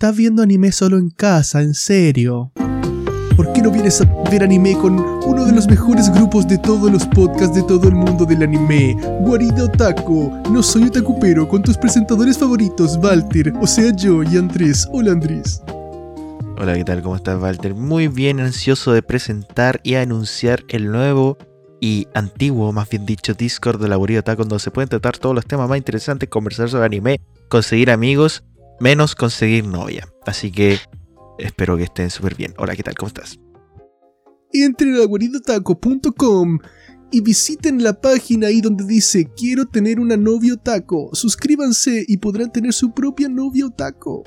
estás viendo anime solo en casa, en serio. ¿Por qué no vienes a ver anime con uno de los mejores grupos de todos los podcasts de todo el mundo del anime? Guarida Otaku. No soy otaku pero con tus presentadores favoritos, Walter, o sea yo y Andrés. Hola Andrés. Hola, ¿qué tal? ¿Cómo estás, Walter? Muy bien, ansioso de presentar y anunciar el nuevo y antiguo, más bien dicho, Discord de la Guarida Otaku, donde se pueden tratar todos los temas más interesantes, conversar sobre anime, conseguir amigos, menos conseguir novia. Así que espero que estén súper bien. Hola, ¿qué tal? ¿Cómo estás? Entren a guaridotaco.com y visiten la página ahí donde dice quiero tener una novia otaco. Suscríbanse y podrán tener su propia novia otaco.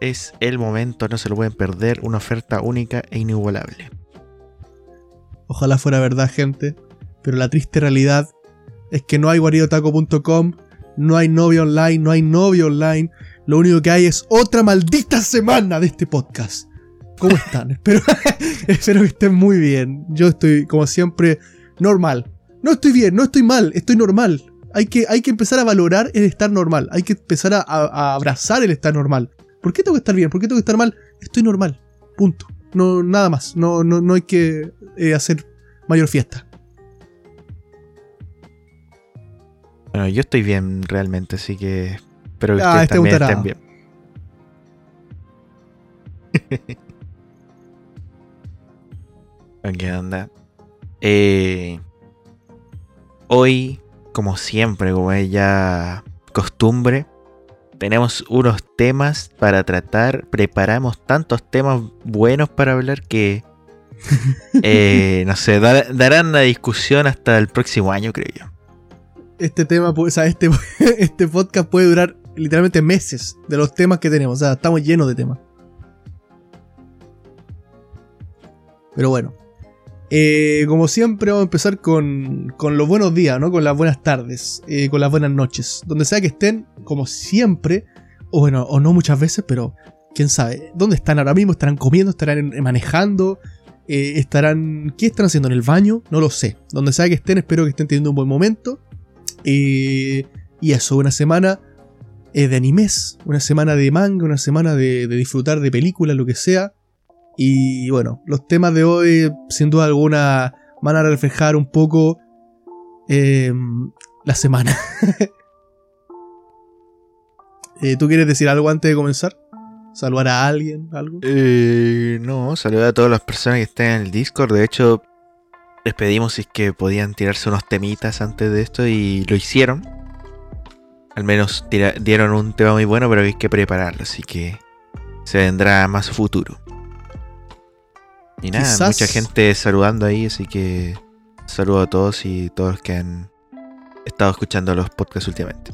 Es el momento, no se lo pueden perder, una oferta única e inigualable. Ojalá fuera verdad, gente, pero la triste realidad es que no hay guaridotaco.com, no hay novia online, no hay novio online. Lo único que hay es otra maldita semana de este podcast. ¿Cómo están? espero, espero que estén muy bien. Yo estoy, como siempre, normal. No estoy bien, no estoy mal, estoy normal. Hay que, hay que empezar a valorar el estar normal. Hay que empezar a, a abrazar el estar normal. ¿Por qué tengo que estar bien? ¿Por qué tengo que estar mal? Estoy normal. Punto. No, nada más. No, no, no hay que eh, hacer mayor fiesta. Bueno, yo estoy bien realmente, así que espero que Ah, ustedes este también estén bien. ¿Qué onda? Eh, hoy, como siempre, como es ya costumbre, tenemos unos temas para tratar. Preparamos tantos temas buenos para hablar que, eh, no sé, dar- darán la discusión hasta el próximo año, creo yo. Este tema, o sea, este, este podcast puede durar literalmente meses de los temas que tenemos. O sea, estamos llenos de temas. Pero bueno. Eh, como siempre, vamos a empezar con, con los buenos días, ¿no? Con las buenas tardes, eh, con las buenas noches. Donde sea que estén, como siempre, o bueno, o no muchas veces, pero quién sabe. ¿Dónde están ahora mismo? ¿Estarán comiendo? ¿Estarán manejando? Eh, ¿Estarán. ¿Qué están haciendo en el baño? No lo sé. Donde sea que estén, espero que estén teniendo un buen momento. Eh, y eso, una semana eh, de animes, una semana de manga, una semana de, disfrutar de películas, lo que sea. Y bueno, los temas de hoy, sin duda alguna, van a reflejar un poco eh, la semana. Eh, ¿Tú quieres decir algo antes de comenzar? ¿Saludar a alguien? ¿Algo? Eh, no, saludar a todas las personas que están en el Discord. De hecho, les pedimos si es que podían tirarse unos temitas antes de esto y lo hicieron. Al menos tira- dieron un tema muy bueno, pero hay que prepararlo, así que se vendrá más futuro. Y nada, Quizás- mucha gente saludando ahí, así que saludo a todos y todos los que han estado escuchando los podcasts últimamente.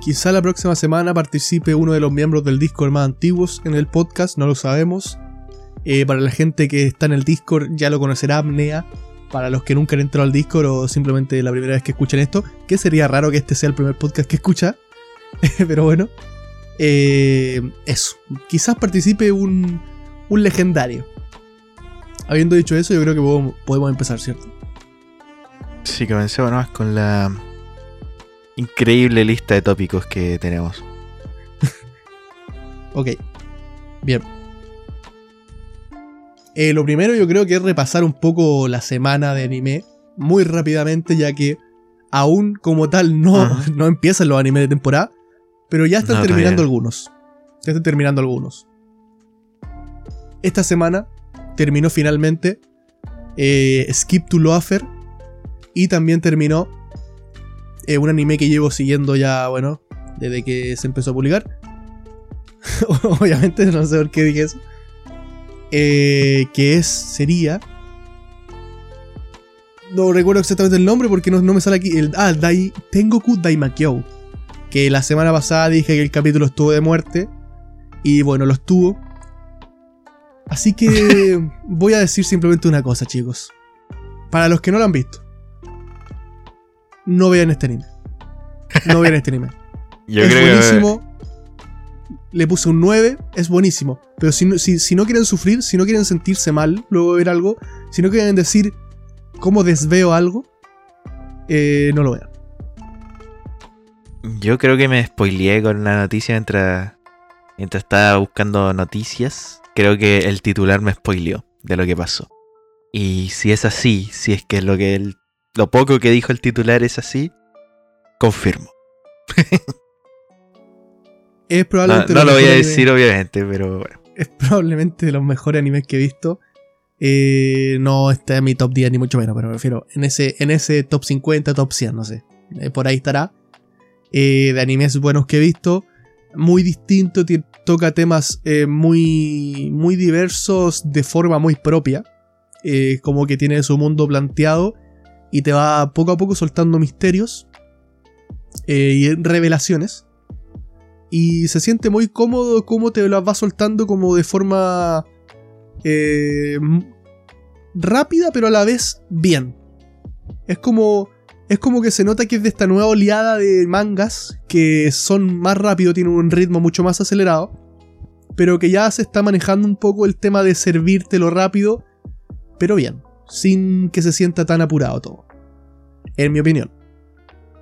Quizá la próxima semana participe uno de los miembros del Discord más antiguos en el podcast, no lo sabemos. Eh, para la gente que está en el Discord ya lo conocerá Apnea. Para los que nunca han entrado al Discord o simplemente la primera vez que escuchan esto, que sería raro que este sea el primer podcast que escucha. Pero bueno. Eh, eso. Quizás participe un, un legendario. Habiendo dicho eso, yo creo que podemos, podemos empezar, ¿cierto? Sí, comencemos nomás con la increíble lista de tópicos que tenemos. Ok. Bien. Eh, lo primero yo creo que es repasar un poco la semana de anime muy rápidamente, ya que aún como tal no, no empiezan los animes de temporada, pero ya están No, terminando algunos. Ya están terminando algunos. Esta semana terminó finalmente eh, Skip to Loafer y también terminó eh, un anime que llevo siguiendo ya, bueno, desde que se empezó a publicar. Obviamente, no sé por qué dije eso. Eh, que es, sería. No recuerdo exactamente el nombre porque no, no me sale aquí. El, ah, Dai, Tengoku Daimakyou. Que la semana pasada dije que el capítulo estuvo de muerte. Y bueno, lo estuvo. Así que voy a decir simplemente una cosa, chicos. Para los que no lo han visto, no vean este anime. No vean este anime Yo es creo buenísimo. Le puse un 9, es buenísimo. Pero si no, si, si no quieren sufrir, si no quieren sentirse mal luego ver algo, si no quieren decir cómo desveo algo, eh, no lo vean. yo creo que me spoileé con la noticia mientras mientras estaba buscando noticias, creo que el titular me spoileó de lo que pasó. Y si es así, si es que lo que el, lo poco que dijo el titular es así, confirmo. Es No, probablemente no lo voy a decir, obviamente, pero bueno. Es probablemente de los mejores animes que he visto. Eh, no está en mi top 10 ni mucho menos, pero me refiero en ese, en ese top 50, top 100, no sé. Eh, por ahí estará. Eh, de animes buenos que he visto. Muy distinto, ti- toca temas muy, muy diversos de forma muy propia. Como que tiene su mundo planteado y te va poco a poco soltando misterios y revelaciones. Y se siente muy cómodo cómo te las va soltando como de forma eh, rápida, pero a la vez bien. Es como, es como que se nota que es de esta nueva oleada de mangas que son más rápido, tienen un ritmo mucho más acelerado, pero que ya se está manejando un poco el tema de servírtelo rápido, pero bien, sin que se sienta tan apurado todo. En mi opinión.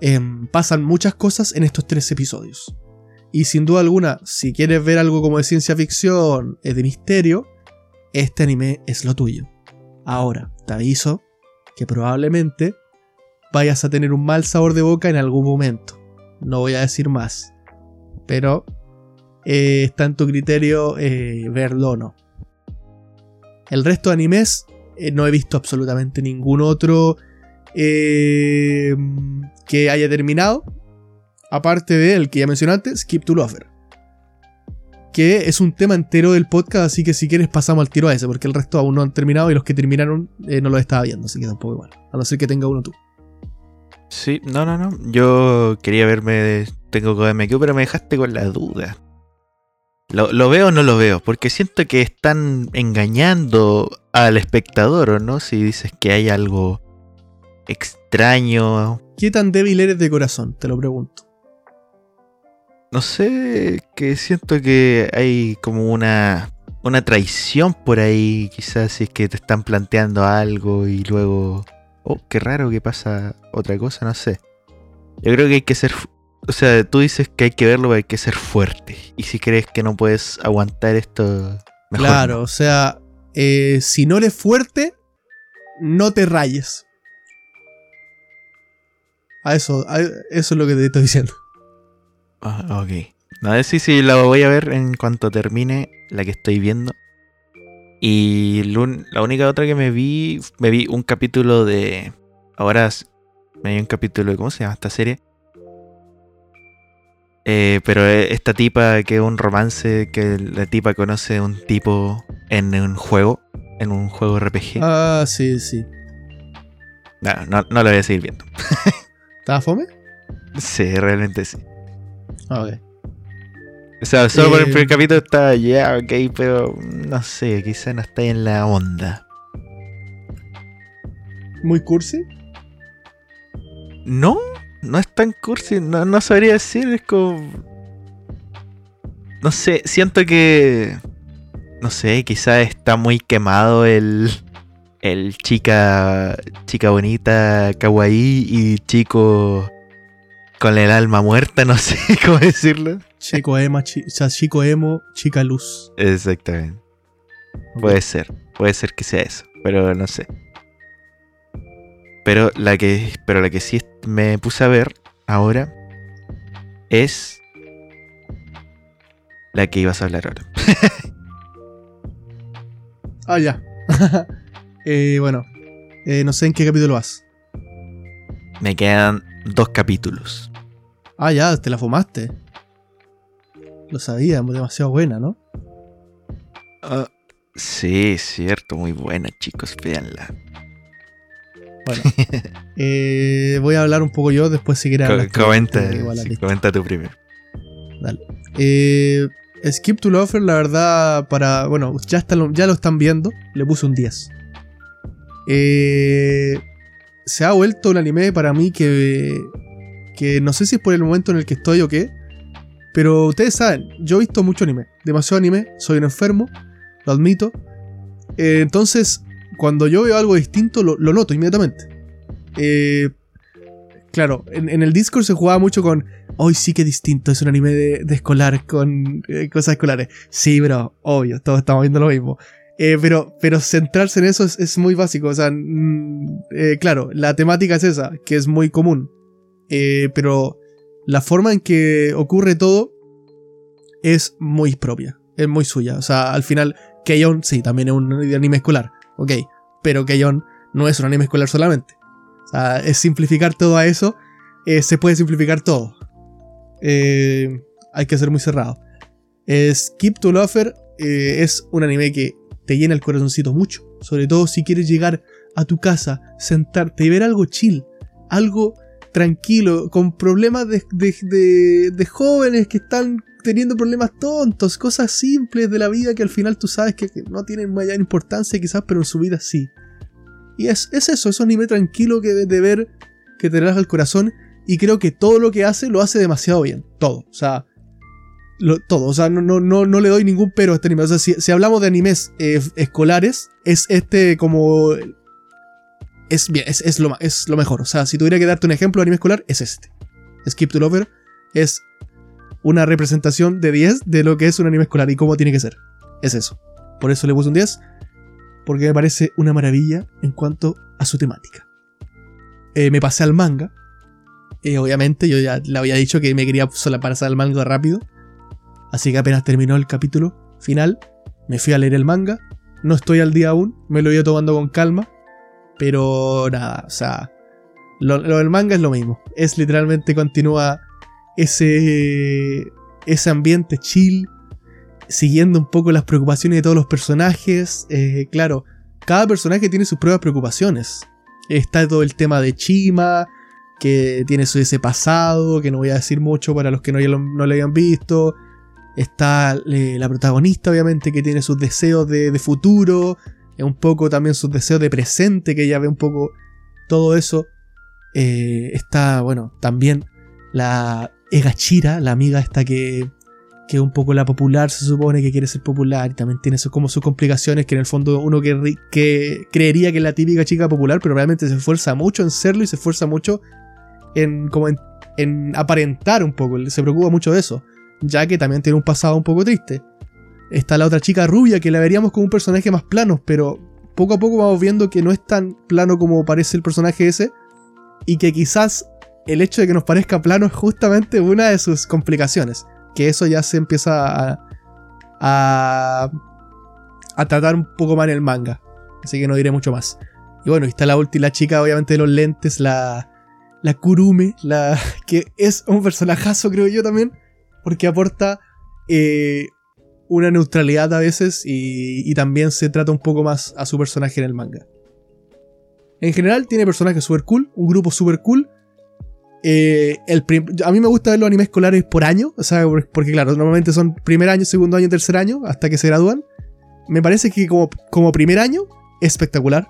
Em, pasan muchas cosas en estos tres episodios. Y sin duda alguna, si quieres ver algo como de ciencia ficción, eh, de misterio, este anime es lo tuyo. Ahora, te aviso que probablemente vayas a tener un mal sabor de boca en algún momento. No voy a decir más. Pero eh, está en tu criterio eh, verlo o no. El resto de animes eh, no he visto absolutamente ningún otro que haya terminado. Aparte del que ya mencioné antes, Skip to Lover. Que es un tema entero del podcast, así que si quieres pasamos al tiro a ese, porque el resto aún no han terminado y los que terminaron eh, no los estaba viendo, así que tampoco igual. A no ser que tenga uno tú. Sí, no, no, no. Yo quería verme. de- Tengo KMQ, pero me dejaste con la duda. ¿Lo, lo veo o no lo veo? Porque siento que están engañando al espectador, ¿o no? Si dices que hay algo extraño. ¿Qué tan débil eres de corazón? Te lo pregunto. No sé, que siento que hay como una, una traición por ahí, quizás si es que te están planteando algo y luego, oh, qué raro que pasa otra cosa, no sé. Yo creo que hay que ser, o sea, tú dices que hay que verlo, pero hay que ser fuerte. Y si crees que no puedes aguantar esto, mejor claro, no. o sea, eh, si no eres fuerte, no te rayes. A eso, a- eso es lo que te estoy diciendo. Ah, ok. No, sí, sí, la voy a ver en cuanto termine la que estoy viendo. Y la única otra que me vi, me vi un capítulo de... Ahora me vi un capítulo de... ¿Cómo se llama esta serie? Eh, pero eh, esta tipa que es un romance que la tipa conoce a un tipo en un juego, en un juego RPG. Ah, sí, sí. No, no, no lo voy a seguir viendo. ¿Estaba fome? Sí, realmente sí. Ah, ok. O sea, solo por el Eh, primer capítulo está ya, ok, pero no sé, quizá no está en la onda. ¿Muy cursi? No, no es tan cursi, no, no sabría decir, es como... No sé, siento que... No sé, quizá está muy quemado el... El chica... Chica bonita, kawaii y chico... Con el alma muerta, no sé cómo decirlo. Chico emo, chi- o sea, chico emo, chica luz. Exactamente. Puede ser, puede ser que sea eso, pero no sé. Pero la que, pero la que sí me puse a ver ahora es la que ibas a hablar ahora. Ah, ya. Eh, bueno, eh, no sé en qué capítulo vas. Me quedan dos capítulos. Ah, ya, te la fumaste. Lo sabía, demasiado buena, ¿no? Ah, sí, cierto, muy buena, chicos, véanla. Bueno, eh, voy a hablar un poco yo, después si quieres Co- comenta, sí, lista. comenta tú primero. Dale. Eh, Skip to Lover, la verdad, para. Bueno, ya, está lo, ya lo están viendo. Le puse un 10. Eh, se ha vuelto un anime para mí que. Que no sé si es por el momento en el que estoy o qué. Pero ustedes saben, yo he visto mucho anime. Demasiado anime. Soy un enfermo. Lo admito. Eh, entonces, cuando yo veo algo distinto, lo, noto inmediatamente. Eh, claro, en, el Discord se jugaba mucho con, hoy sí que distinto, es un anime de, escolar con eh, cosas escolares. Sí, bro, obvio, todos estamos viendo lo mismo. Pero, pero centrarse en eso es, muy básico. O sea, mm, claro, la temática es esa, que es muy común. Pero la forma en que ocurre todo es muy propia, es muy suya. O sea, al final, Keion, sí, también es un anime escolar, ok, pero Keion no es un anime escolar solamente. O sea, es simplificar todo a eso, eh, se puede simplificar todo. Eh, hay que ser muy cerrado. Skip to Lover eh, es un anime que te llena el corazoncito mucho. Sobre todo si quieres llegar a tu casa, sentarte y ver algo chill. Algo tranquilo, con problemas de, de, jóvenes que están teniendo problemas tontos, cosas simples de la vida que al final tú sabes que, no tienen mayor importancia quizás, pero en su vida sí. Y es, eso, es un anime tranquilo que de, ver, que te relaja el corazón, y creo que todo lo que hace lo hace demasiado bien, todo, o sea, todo, o sea, no, no, no, no le doy ningún pero a este anime, o sea, si, hablamos de animes eh, escolares, es este como es, bien, es, lo, es lo mejor. O sea, si tuviera que darte un ejemplo de anime escolar, es este. Skip to Lover es una representación de 10 de lo que es un anime escolar y cómo tiene que ser. Es eso. Por eso le puse un 10, porque me parece una maravilla en cuanto a su temática. Eh, me pasé al manga. Eh, obviamente, yo ya le había dicho que me quería solo pasar al manga rápido. Así que apenas terminó el capítulo final, me fui a leer el manga. No estoy al día aún, me lo ido tomando con calma. Pero nada, o sea, lo, del manga es lo mismo. Es literalmente continúa ese, ese ambiente chill, siguiendo un poco las preocupaciones de todos los personajes. Eh, claro, cada personaje tiene sus propias preocupaciones. Está todo el tema de Chima, que tiene su ese pasado, que no voy a decir mucho para los que no, no lo hayan visto. Está eh, la protagonista, obviamente, que tiene sus deseos de, de futuro un poco también sus deseos de presente, que ella ve un poco todo eso. Eh, está, bueno, también la Egachira, la amiga esta que, que es un poco la popular, se supone que quiere ser popular y también tiene como sus complicaciones, que en el fondo uno que, creería que es la típica chica popular, pero realmente se esfuerza mucho en serlo y se esfuerza mucho en, como en aparentar un poco, se preocupa mucho de eso, ya que también tiene un pasado un poco triste. Está la otra chica rubia que la veríamos como un personaje más plano, pero poco a poco vamos viendo que no es tan plano como parece el personaje ese. Y que quizás el hecho de que nos parezca plano es justamente una de sus complicaciones. Que eso ya se empieza a, a, a tratar un poco más en el manga. Así que no diré mucho más. Y bueno, está la última chica obviamente de los lentes, la, la Kurume, la, que es un personajazo creo yo también. Porque aporta eh, una neutralidad a veces y, también se trata un poco más a su personaje en el manga. En general tiene personajes super cool, un grupo super cool. Eh, a mí me gusta ver los animes escolares por año, o sea, porque claro, normalmente son primer año, segundo año, tercer año, hasta que se gradúan. Me parece que como, como primer año, espectacular.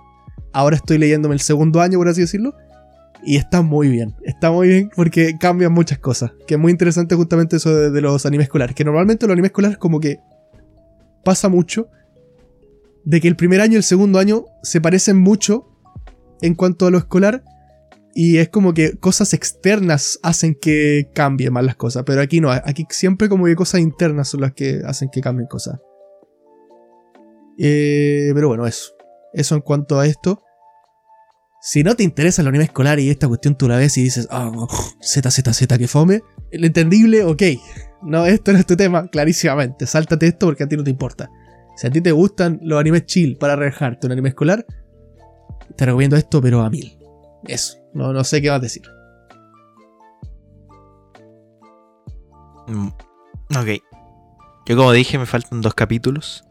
Ahora estoy leyéndome el segundo año, por así decirlo. Y está muy bien, está muy bien porque cambian muchas cosas. Que es muy interesante justamente eso de los animes escolares. Que normalmente los animes escolares como que pasa mucho de que el primer año y el segundo año se parecen mucho en cuanto a lo escolar y es como que cosas externas hacen que cambien más las cosas, pero aquí no, aquí siempre como que cosas internas son las que hacen que cambien cosas. Eh, pero bueno, eso. Eso en cuanto a esto. Si no te interesa la anime escolar y esta cuestión tú la ves y dices, oh, Z, Z, Z, que fome, el entendible, ok. No, esto no es tu tema, clarísimamente. Sáltate esto porque a ti no te importa. Si a ti te gustan los animes chill para relajarte, un anime escolar, te recomiendo esto, pero a mil. Eso, no, no sé qué vas a decir. Mm, ok. Yo como dije, me faltan dos capítulos.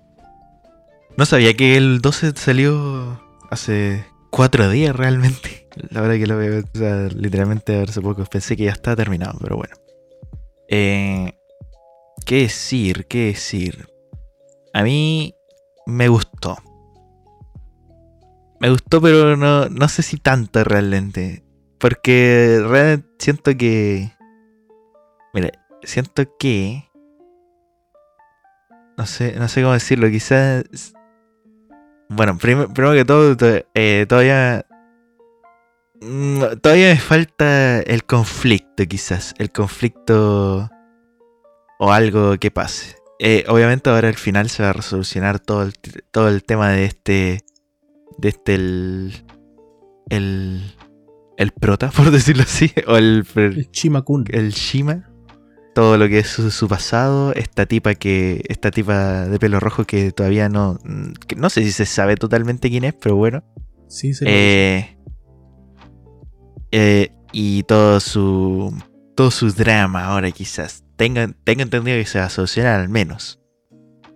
No sabía que el 12 salió hace cuatro días realmente. La verdad que lo veo, o sea, literalmente hace poco pensé que ya está terminado, pero bueno. Eh, ¿Qué decir? ¿Qué decir? A mí me gustó. Me gustó, pero no, no sé si tanto realmente. Porque realmente siento que... Mira, siento que... No sé, no sé cómo decirlo, quizás... Bueno, primero que todo, eh, todavía Todavía me falta el conflicto, quizás. El conflicto o algo que pase. Eh, obviamente ahora al final se va a resolucionar todo el, todo el tema de este. De este el. El. El prota, por decirlo así. O el. El Chimakun. El Shima. Todo lo que es su, su pasado. Esta tipa que. Esta tipa de pelo rojo que todavía no. que no sé si se sabe totalmente quién es, pero bueno. Sí, se Eh, eh, y todo su. Todo su drama ahora quizás. Tenga, tenga entendido que se va a solucionar al menos.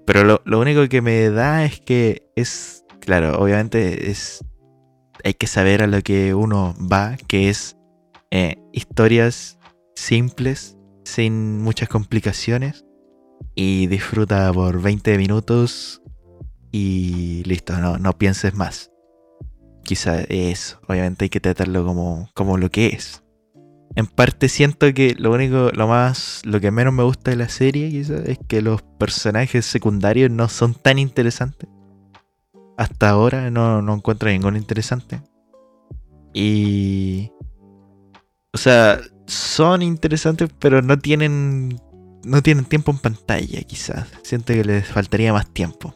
Pero lo, lo único que me da es que es. Claro, obviamente es. Hay que saber a lo que uno va, que es eh, historias simples, sin muchas complicaciones. Y disfruta por 20 minutos. Y listo, no, no pienses más quizá eso. Obviamente hay que tratarlo como, como lo que es. En parte siento que lo único, lo más, lo que menos me gusta de la serie quizá es que los personajes secundarios no son tan interesantes. Hasta ahora no, no encuentro ninguno interesante. Y... O sea, son interesantes pero no tienen... No tienen tiempo en pantalla quizás. Siento que les faltaría más tiempo.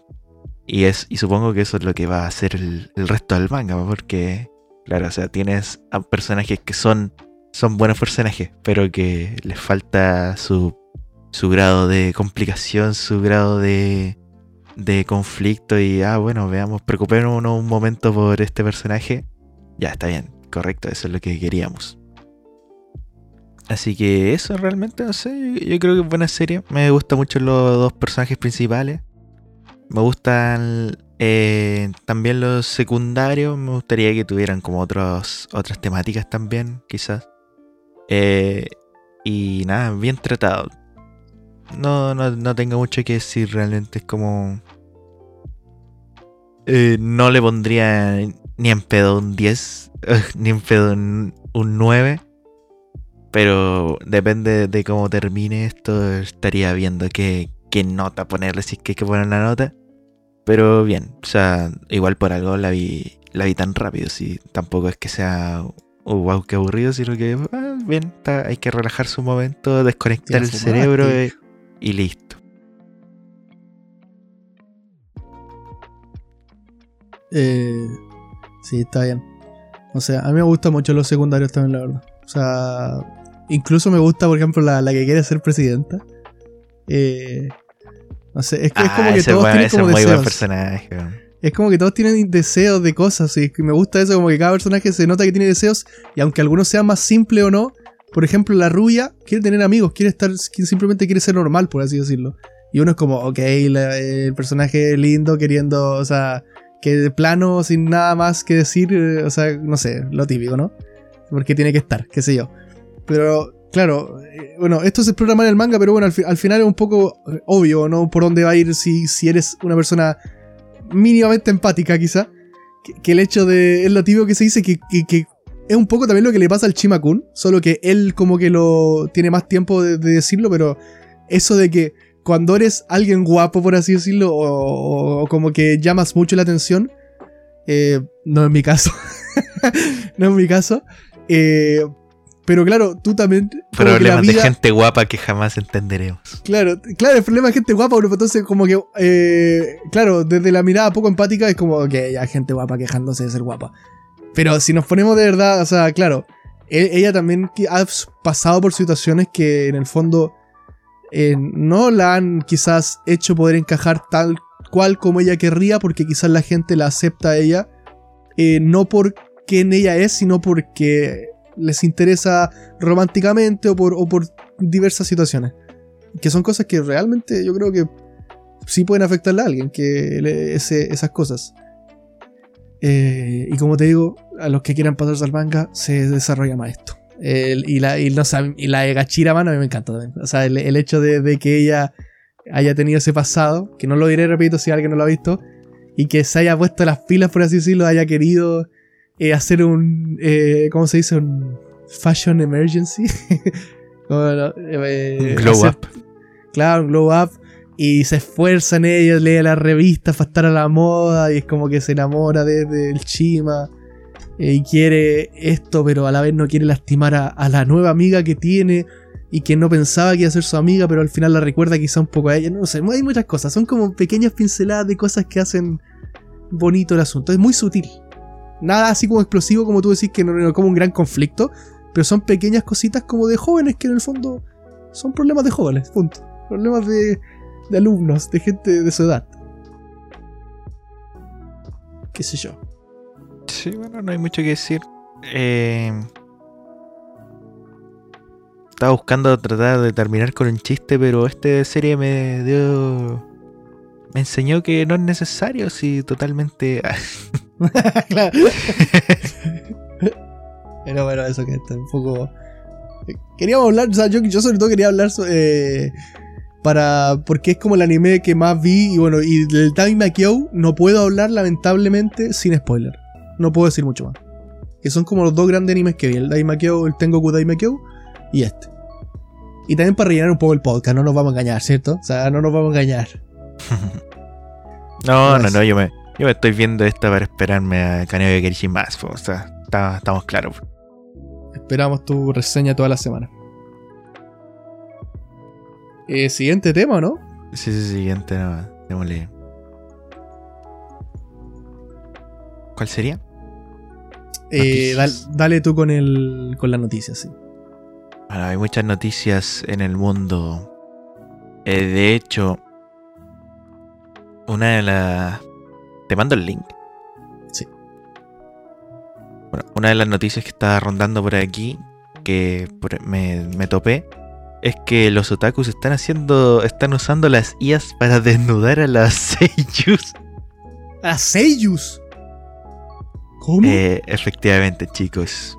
Y, es, y supongo que eso es lo que va a hacer el, resto del manga, porque, claro, o sea, tienes personajes que son, son buenos personajes, pero que les falta su, su grado de complicación, su grado de, de conflicto y, ah, bueno, veamos, preocupémonos un momento por este personaje. Ya, está bien, correcto, eso es lo que queríamos. Así que eso realmente, no sé, yo, creo que es buena serie. Me gustan mucho los dos personajes principales. Me gustan eh, también los secundarios. Me gustaría que tuvieran como otros, otras temáticas también, quizás. Eh, y nada, bien tratado. No, no, no tengo mucho que decir, realmente es como... Eh, no le pondría ni en pedo un 10, ni en pedo un, un 9. Pero depende de cómo termine esto, estaría viendo qué, qué nota ponerle, si es que hay que poner la nota. Pero bien, o sea, igual por algo la vi, la vi tan rápido, si tampoco es que sea oh, wow, qué aburrido, sino que ah, bien, está- hay que relajarse un momento, desconectar el cerebro y, y listo. Eh, sí, está bien. O sea, a mí me gustan mucho los secundarios también, la verdad. O sea, incluso me gusta, por ejemplo, la, la que quiere ser presidenta. Eh, no sé, es, que es como Ah, que todos buen- tienen como buen deseos. personaje. Es como que todos tienen deseos de cosas. Y me gusta eso, como que cada personaje se nota que tiene deseos. Y aunque algunos sean más simples o no, por ejemplo, la rubia quiere tener amigos, quiere estar, simplemente quiere ser normal, por así decirlo. Y uno es como, ok, la- el personaje lindo queriendo, o sea, que de plano, sin nada más que decir, eh, o sea, no sé, lo típico, ¿no? Porque tiene que estar, qué sé yo. Pero, claro, eh, bueno, esto se explora mal en el manga, pero bueno, al, fi- al final es un poco eh, obvio, ¿no? Por dónde va a ir si, si eres una persona mínimamente empática, quizá. Que, el hecho de. Es lo típico que se dice que, que- es un poco también lo que le pasa al Chimakun. Solo que él, como que lo. Tiene más tiempo de, de decirlo, pero eso de que cuando eres alguien guapo, por así decirlo, o como que llamas mucho la atención. eh, no es mi caso. no es mi caso. Eh, pero claro, tú también. Problemas de gente guapa que jamás entenderemos. Claro, claro, el problema es gente guapa, bro, entonces como que, eh, claro, desde la mirada poco empática es como que ya gente guapa quejándose de ser guapa. Pero si nos ponemos de verdad, o sea, claro, e- ella también ha pasado por situaciones que en el fondo eh, no la han quizás hecho poder encajar tal cual como ella querría, porque quizás la gente la acepta a ella, eh, no por quién ella es, sino porque les interesa románticamente o por, o por diversas situaciones. Que son cosas que realmente yo creo que sí pueden afectarle a alguien, que le- ese- esas cosas. Eh, y como te digo, a los que quieran pasarse al manga, se desarrolla más esto. El- y, la, y, no y la de Gachira, mano, a mí me encanta también. O sea, el, el hecho de, de que ella haya tenido ese pasado, que no lo diré, repito, si alguien no lo ha visto, y que se haya puesto las pilas, por así decirlo, haya querido eh, hacer un, eh, ¿cómo se dice? Un fashion emergency. Como, no, eh, Glow hacer- up. Claro, un glow up. Y se esfuerza en ella, lee las revistas para estar a la moda y es como que se enamora de- del Chima. eh, y quiere esto, pero a la vez no quiere lastimar a, a la nueva amiga que tiene y que no pensaba que iba a ser su amiga, pero al final la recuerda quizá un poco a ella. No sé, hay muchas cosas. Son como pequeñas pinceladas de cosas que hacen bonito el asunto. Es muy sutil. Nada así como explosivo, como tú decís, que no como un gran conflicto. Pero son pequeñas cositas como de jóvenes que en el fondo son problemas de jóvenes, punto. Problemas de, de alumnos, de gente de su edad. Qué sé yo. Sí, bueno, no hay mucho que decir. Eh, estaba buscando tratar de terminar con un chiste, pero esta serie me dio. Me enseñó que no es necesario, si totalmente. claro. Pero bueno, eso que está un poco. Queríamos hablar, o sea, yo, yo sobre todo quería hablar eh, para. Porque es como el anime que más vi. Y bueno, y del Time Makio no puedo hablar, lamentablemente, sin spoiler. No puedo decir mucho más. Que son como los dos grandes animes que vi: el Daimakyo, el Tengoku Daimakyo y este. Y también para rellenar un poco el podcast, no nos vamos a engañar, ¿cierto? O sea, no nos vamos a engañar. no, no, no, yo me, yo me estoy viendo esto para esperarme a Kaneo de Kerishi más. O sea, estamos claros. Esperamos tu reseña toda la semana. Eh, siguiente tema, ¿no? Sí, sí, siguiente, no, démosle. ¿Cuál sería? Eh, dale, dale, tú con el con la noticia, sí. Bueno, hay muchas noticias en el mundo. Eh, de hecho, una de las... Te mando el link. Sí. Bueno, una de las noticias que está rondando por aquí, que me, me topé, es que los otakus están haciendo, están usando las IAs para desnudar a las seiyus. ¿A seiyus? ¿Cómo? Eh, efectivamente, chicos.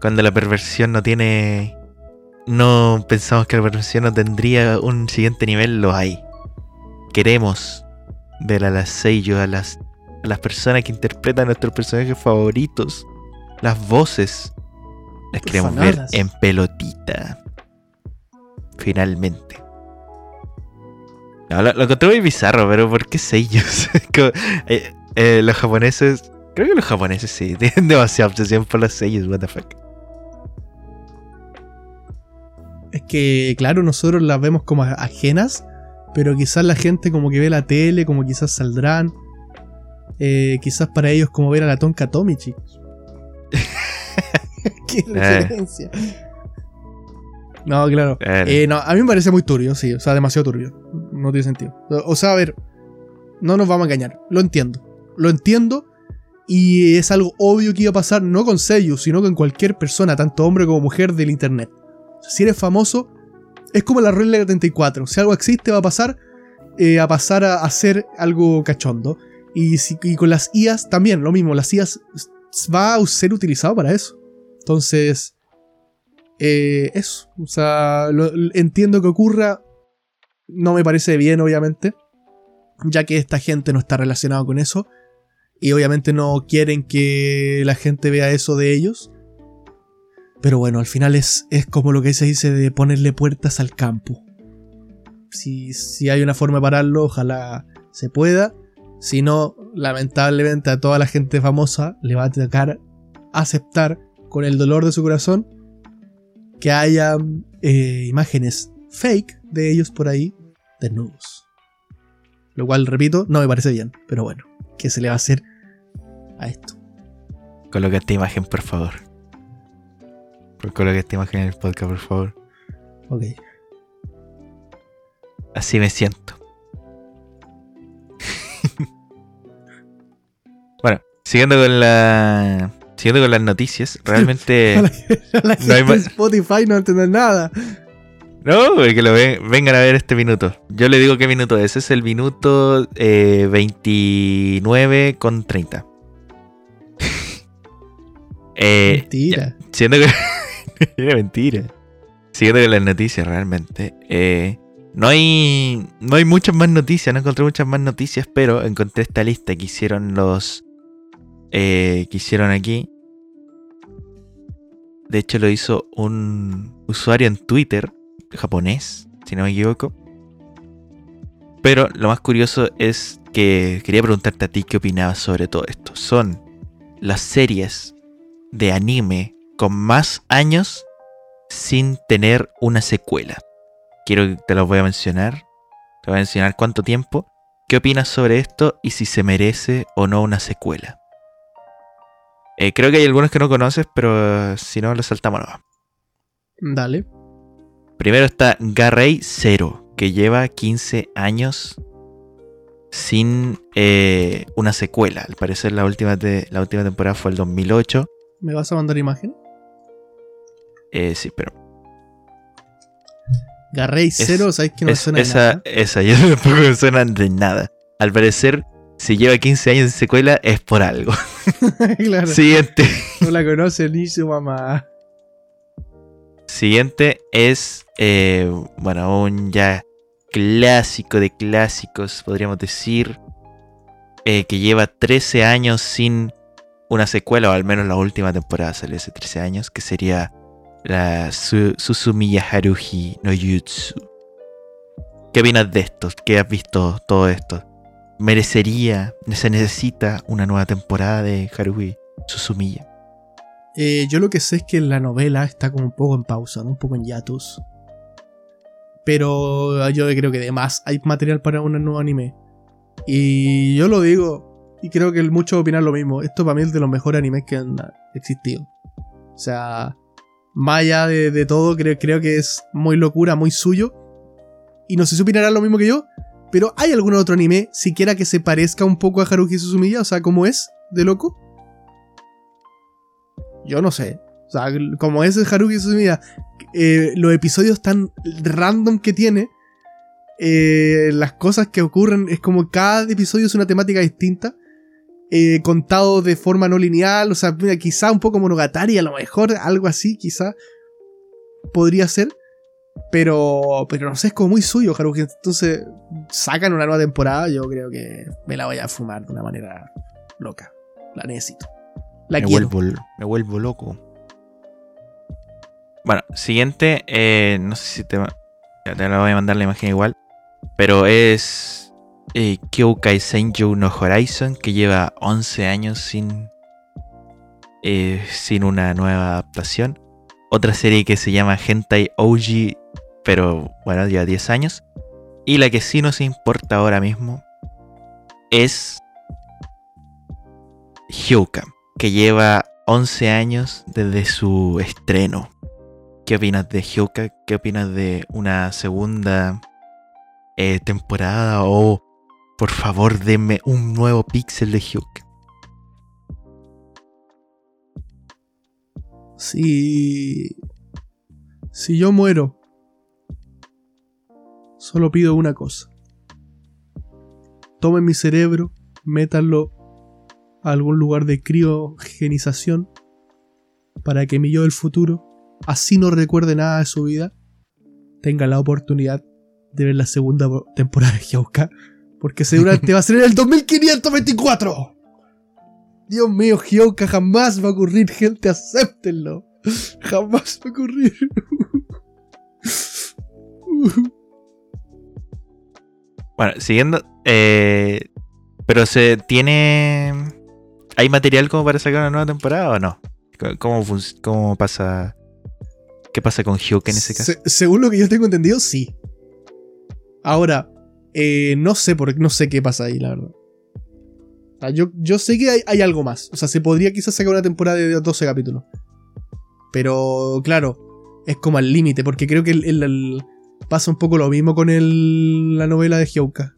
Cuando la perversión no tiene. No pensamos que la perversión no tendría un siguiente nivel, lo hay. Queremos ver a las seiyus, a las, a las personas que interpretan a nuestros personajes favoritos, las voces. Las queremos ver en pelotita. Finalmente. lo, encontré muy bizarro, pero ¿por qué seiyus? Eh, eh, los japoneses. Creo que los japoneses sí, tienen demasiada obsesión por los sellos, what the fuck. es que, claro, nosotros las vemos como ajenas, pero quizás la gente como que ve la tele, como quizás saldrán. Eh, quizás para ellos como ver a la Tonka Tomichi. Qué eh. referencia. No, claro. Eh, no, a mí me parece muy turbio, sí. O sea, demasiado turbio. No tiene sentido. O sea, a ver, no nos vamos a engañar. Lo entiendo. Lo entiendo. Y es algo obvio que iba a pasar no con Seiyu, sino con cualquier persona, tanto hombre como mujer del internet. Si eres famoso, es como la regla de 34. Si algo existe, va a pasar eh, a pasar a, hacer algo cachondo. Y, con las IAs también, lo mismo. Las IAs va a ser utilizado para eso. Entonces, eh, eso. O sea, entiendo que ocurra. No me parece bien, obviamente. Ya que esta gente no está relacionada con eso. Y obviamente no quieren que la gente vea eso de ellos. Pero bueno, al final es, es como lo que se dice de ponerle puertas al campo. Si, si hay una forma de pararlo, ojalá se pueda. Si no, lamentablemente a toda la gente famosa le va a tocar aceptar con el dolor de su corazón que haya eh, imágenes fake de ellos por ahí desnudos. Lo cual, repito, no me parece bien. Pero bueno, ¿qué se le va a hacer a esto? Coloca esta imagen, por favor. Coloca esta imagen en el podcast, por favor. Ok. Así me siento. bueno, siguiendo con la. Siguiendo con las noticias, realmente. no hay Spotify no entender nada. No, que lo vengan a ver este minuto. Yo le digo qué minuto es. Es el minuto 29 eh, con 30. eh, Mentira. siendo que. Era mentira. Siguiendo con las noticias, realmente. Eh, no hay. No hay muchas más noticias, no encontré muchas más noticias, pero encontré esta lista que hicieron los. Eh, que hicieron aquí. De hecho, lo hizo un usuario en Twitter, japonés, si no me equivoco. Pero lo más curioso es que quería preguntarte a ti qué opinabas sobre todo esto. Son las series de anime con más años sin tener una secuela. Quiero que te los voy a mencionar. Te voy a mencionar cuánto tiempo. ¿Qué opinas sobre esto y si se merece o no una secuela? Eh, creo que hay algunos que no conoces, pero si no, lo saltamos nomás. Dale. Primero está Garrey Zero, que lleva 15 años sin eh, una secuela. Al parecer la última, la última temporada fue el 2008. ¿Me vas a mandar imagen? Eh, sí, pero... Garrey Zero, ¿sabes que no suena esa, nada? Esa, yo tampoco me suena de nada. Al parecer, si lleva 15 años de secuela, es por algo. claro. Siguiente. No la conoce ni su mamá. Siguiente es, eh, bueno, un ya clásico de clásicos, podríamos decir, eh, que lleva 13 años sin una secuela, o al menos la última temporada salió hace 13 años, que sería la Su Susumiya Haruhi no Jutsu. ¿Qué opinas de esto? ¿Qué has visto todo esto? ¿Merecería, se necesita una nueva temporada de Haruhi Susumiya? Eh, yo lo que sé es que la novela está como un poco en pausa, un poco en hiatus. Pero yo creo que además hay material para un nuevo anime. Y yo lo digo, y creo que muchos opinan lo mismo. Esto para mí es de los mejores animes que han existido. O sea, más de, todo, creo, creo, que es muy locura, muy suyo. Y no sé si opinarán lo mismo que yo. Pero ¿hay algún otro anime, siquiera que se parezca un poco a Haruhi Suzumiya? O sea, ¿cómo es de loco? Yo no sé. O sea, como es el Haruhi Suzumiya, eh, los episodios tan random que tiene, eh, las cosas que ocurren, es como cada episodio es una temática distinta, eh, contado de forma no lineal, o sea, quizá un poco monogatari, a lo mejor algo así, quizá podría ser. Pero, pero no sé, es como muy suyo, Haruhi. Entonces, sacan una nueva temporada, yo creo que me la voy a fumar de una manera loca. La necesito. La me, quiero. Vuelvo, me vuelvo loco. Bueno, siguiente, eh, no sé si te, te la voy a mandar la imagen igual, pero es eh, Kyoukai Senju no Horizon, que lleva 11 años sin, eh, sin una nueva adaptación. Otra serie que se llama Hentai OG, pero bueno, lleva 10 años. Y la que sí nos importa ahora mismo es Hyouka, que lleva 11 años desde su estreno. ¿Qué opinas de Hyouka? ¿Qué opinas de una segunda eh, temporada? O por favor, denme un nuevo pixel de Hyouka. Si. Si yo muero, solo pido una cosa. Tomen mi cerebro, métanlo a algún lugar de criogenización para que mi yo del futuro así no recuerde nada de su vida, tenga la oportunidad de ver la segunda temporada de Hyouka. Porque seguramente va a ser en el 2524. Dios mío, Hyouka jamás va a ocurrir, gente, acéptenlo. Jamás va a ocurrir. Bueno, siguiendo. Eh, pero se tiene. ¿Hay material como para sacar una nueva temporada o no? ¿Cómo, cómo pasa ¿Qué pasa con Hyuka en ese caso? según lo que yo tengo entendido, sí. Ahora, eh, no sé por no sé qué pasa ahí, la verdad. yo, yo sé que hay, algo más. O sea, se podría quizás sacar una temporada de 12 capítulos. Pero, claro, es como al límite, porque creo que el, pasa un poco lo mismo con la novela de Hyouka.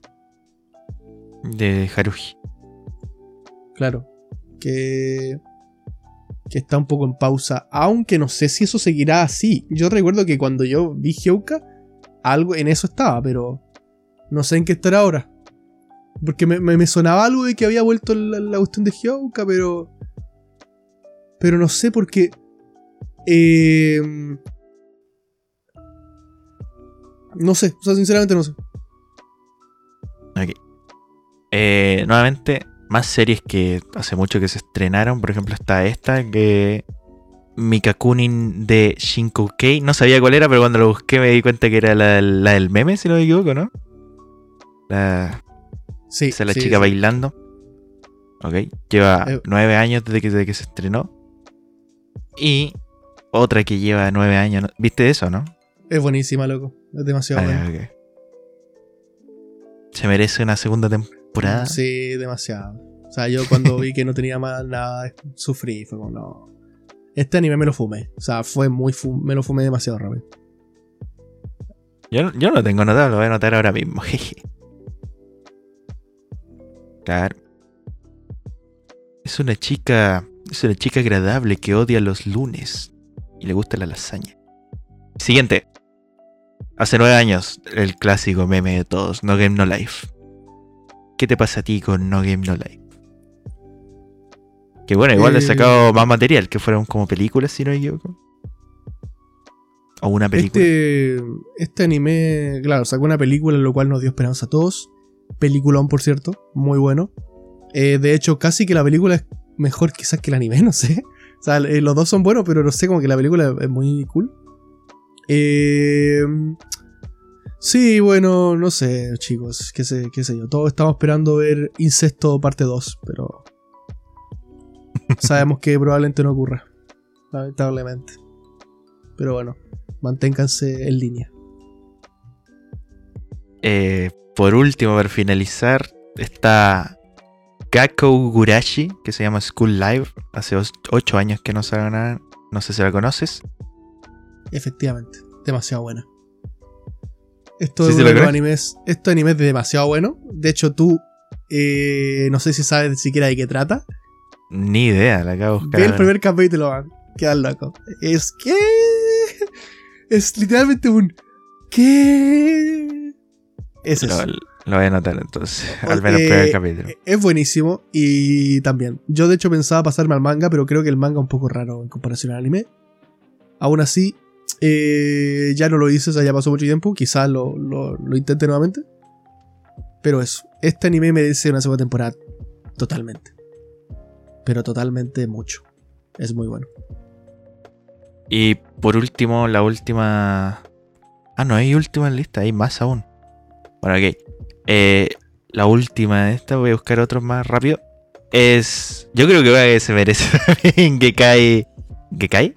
De Haruhi. Claro. Que que está un poco en pausa, aunque no sé si eso seguirá así. Yo recuerdo que cuando yo vi Hyouka, algo en eso estaba, pero no sé en qué estará ahora. Porque me, sonaba algo de que había vuelto la, cuestión de Hyouka, pero... Pero no sé porque... Eh, no sé, o sea, sinceramente no sé. Ok. Eh, nuevamente, más series que hace mucho que se estrenaron. Por ejemplo, está esta que. Mikakunin de Shinkokei. No sabía cuál era, pero cuando lo busqué me di cuenta que era la, del meme, si no me equivoco, ¿no? La. Sí. Esa la chica bailando. ¿Ok? Lleva Eh. nueve años desde que, desde que se estrenó. Y otra que lleva nueve años. ¿no? ¿Viste eso, no? Es buenísima, loco. Es demasiado Ah, buena. ¿Se merece una segunda temporada? Sí, demasiado. O sea, yo cuando vi que no tenía más nada, sufrí. Fue como, no. Este anime me lo fumé. O sea, fue muy fu- me lo fumé demasiado rápido. Yo, yo no lo tengo notado, lo voy a anotar ahora mismo. jeje. Es una chica. Es una chica agradable que odia los lunes. Y le gusta la lasaña. Siguiente. Hace nueve años, el clásico meme de todos, No Game No Life. ¿Qué te pasa a ti con No Game No Life? Que bueno, igual le he Eh, sacado más material, que fueron como películas, si no me equivoco. O una película. Este, este anime, claro, sacó una película, lo cual nos dio esperanza a todos. Peliculón, por cierto, muy bueno. Eh, de hecho, casi que la película es mejor quizás que el anime, no sé. O sea, eh, los dos son buenos, pero no sé, como que la película es muy cool. Eh, sí, bueno, no sé, chicos, qué sé, sé yo. Todos estamos esperando ver Incesto parte 2, pero sabemos que probablemente no ocurra, lamentablemente. Pero bueno, manténganse en línea. Eh, por último, para finalizar, está Gakkou Gurashi, que se llama School Live. Hace 8 años que no sale nada. No sé si la conoces. Efectivamente, demasiado buena. Esto Sí, es sí, uno ¿lo de los animes. Este anime es demasiado bueno. De hecho, tú eh, no sé si sabes siquiera de qué trata. Ni idea, la acabo de buscar. Ve el primer capítulo, man. Quedas loco. Es que. Es literalmente un. ¿Qué? Es eso. Lo, lo voy a anotar entonces. Al menos el primer capítulo. Es buenísimo y también. Yo de hecho pensaba pasarme al manga, pero creo que el manga es un poco raro en comparación al anime. Aún así, eh, ya no lo hice, o sea, ya pasó mucho tiempo. Quizás lo, lo, lo intente nuevamente. Pero eso, este anime merece una segunda temporada totalmente. Pero totalmente mucho. Es muy bueno. Y por último, la última. Ah, no hay última en lista, hay más aún. Bueno, ok. Eh, la última de esta, voy a buscar otros más rápido. Es. Yo creo que se merece también Gekai. ¿Gekai?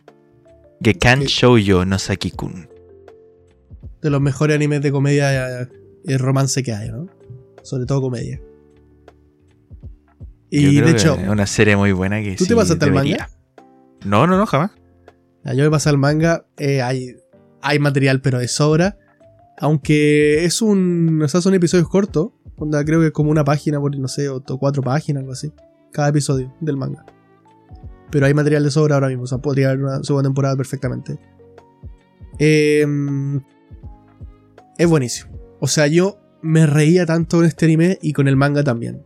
Gekan ¿Qué? Shoujo no Saki-kun. De los mejores animes de comedia y romance que hay, ¿no? Sobre todo comedia. Yo Y creo de que hecho, es una serie muy buena que ¿tú sí te pasaste debería. manga? No, no, no, jamás. Ya, Yo me pasé al manga, eh, hay, hay material pero de sobra. Aunque es un. O sea, son episodios cortos. Onda, creo que es como una página, por no sé, o cuatro páginas, algo así. Cada episodio del manga. Pero hay material de sobra ahora mismo. O sea, podría haber una segunda temporada perfectamente. Em, es buenísimo. O sea, yo me reía tanto en este anime y con el manga también.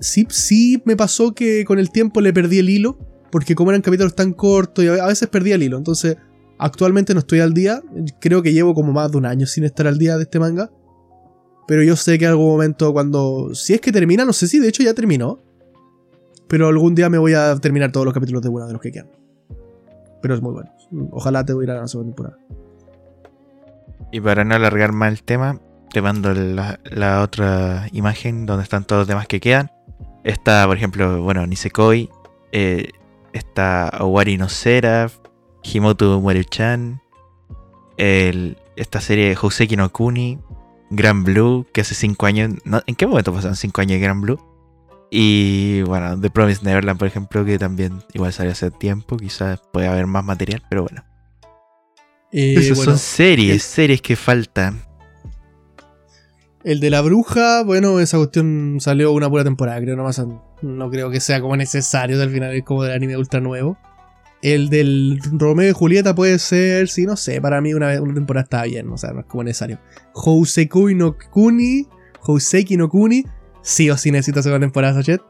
Sí, sí me pasó que con el tiempo le perdí el hilo porque como eran capítulos tan cortos y a veces perdía el hilo. Entonces, actualmente no estoy al día. Creo que llevo como más de un año sin estar al día de este manga. Pero yo sé que en algún momento cuando... Si es que termina, no sé si de hecho ya terminó. Pero algún día me voy a terminar todos los capítulos de una de los que quedan. Pero es muy bueno. Ojalá te voy a ir a la segunda temporada. Y para no alargar más el tema, te mando la, otra imagen donde están todos los demás que quedan. Está, por ejemplo, bueno, Nisekoi. eh, está Owari no Seraph. Himoto Maruchan. El, esta serie de Houseki no Kuni. Gran Blue, que hace 5 años. no, ¿En qué momento pasaron 5 años de Gran Blue? Y bueno, The Promised Neverland, por ejemplo, que también igual salió hace tiempo. Quizás puede haber más material, pero bueno. Eh, Esas bueno, son series, el- series que faltan. El de la bruja, bueno, esa cuestión salió una pura temporada, creo, nomás. No creo que sea como necesario, al final es como del anime ultra nuevo. El del Romeo y Julieta puede ser, sí, no sé, para mí una, una temporada está bien, o sea, no es como necesario. Housekui no Kuni, Houseki no Kuni, sí o sí necesita segunda temporada, Sachet.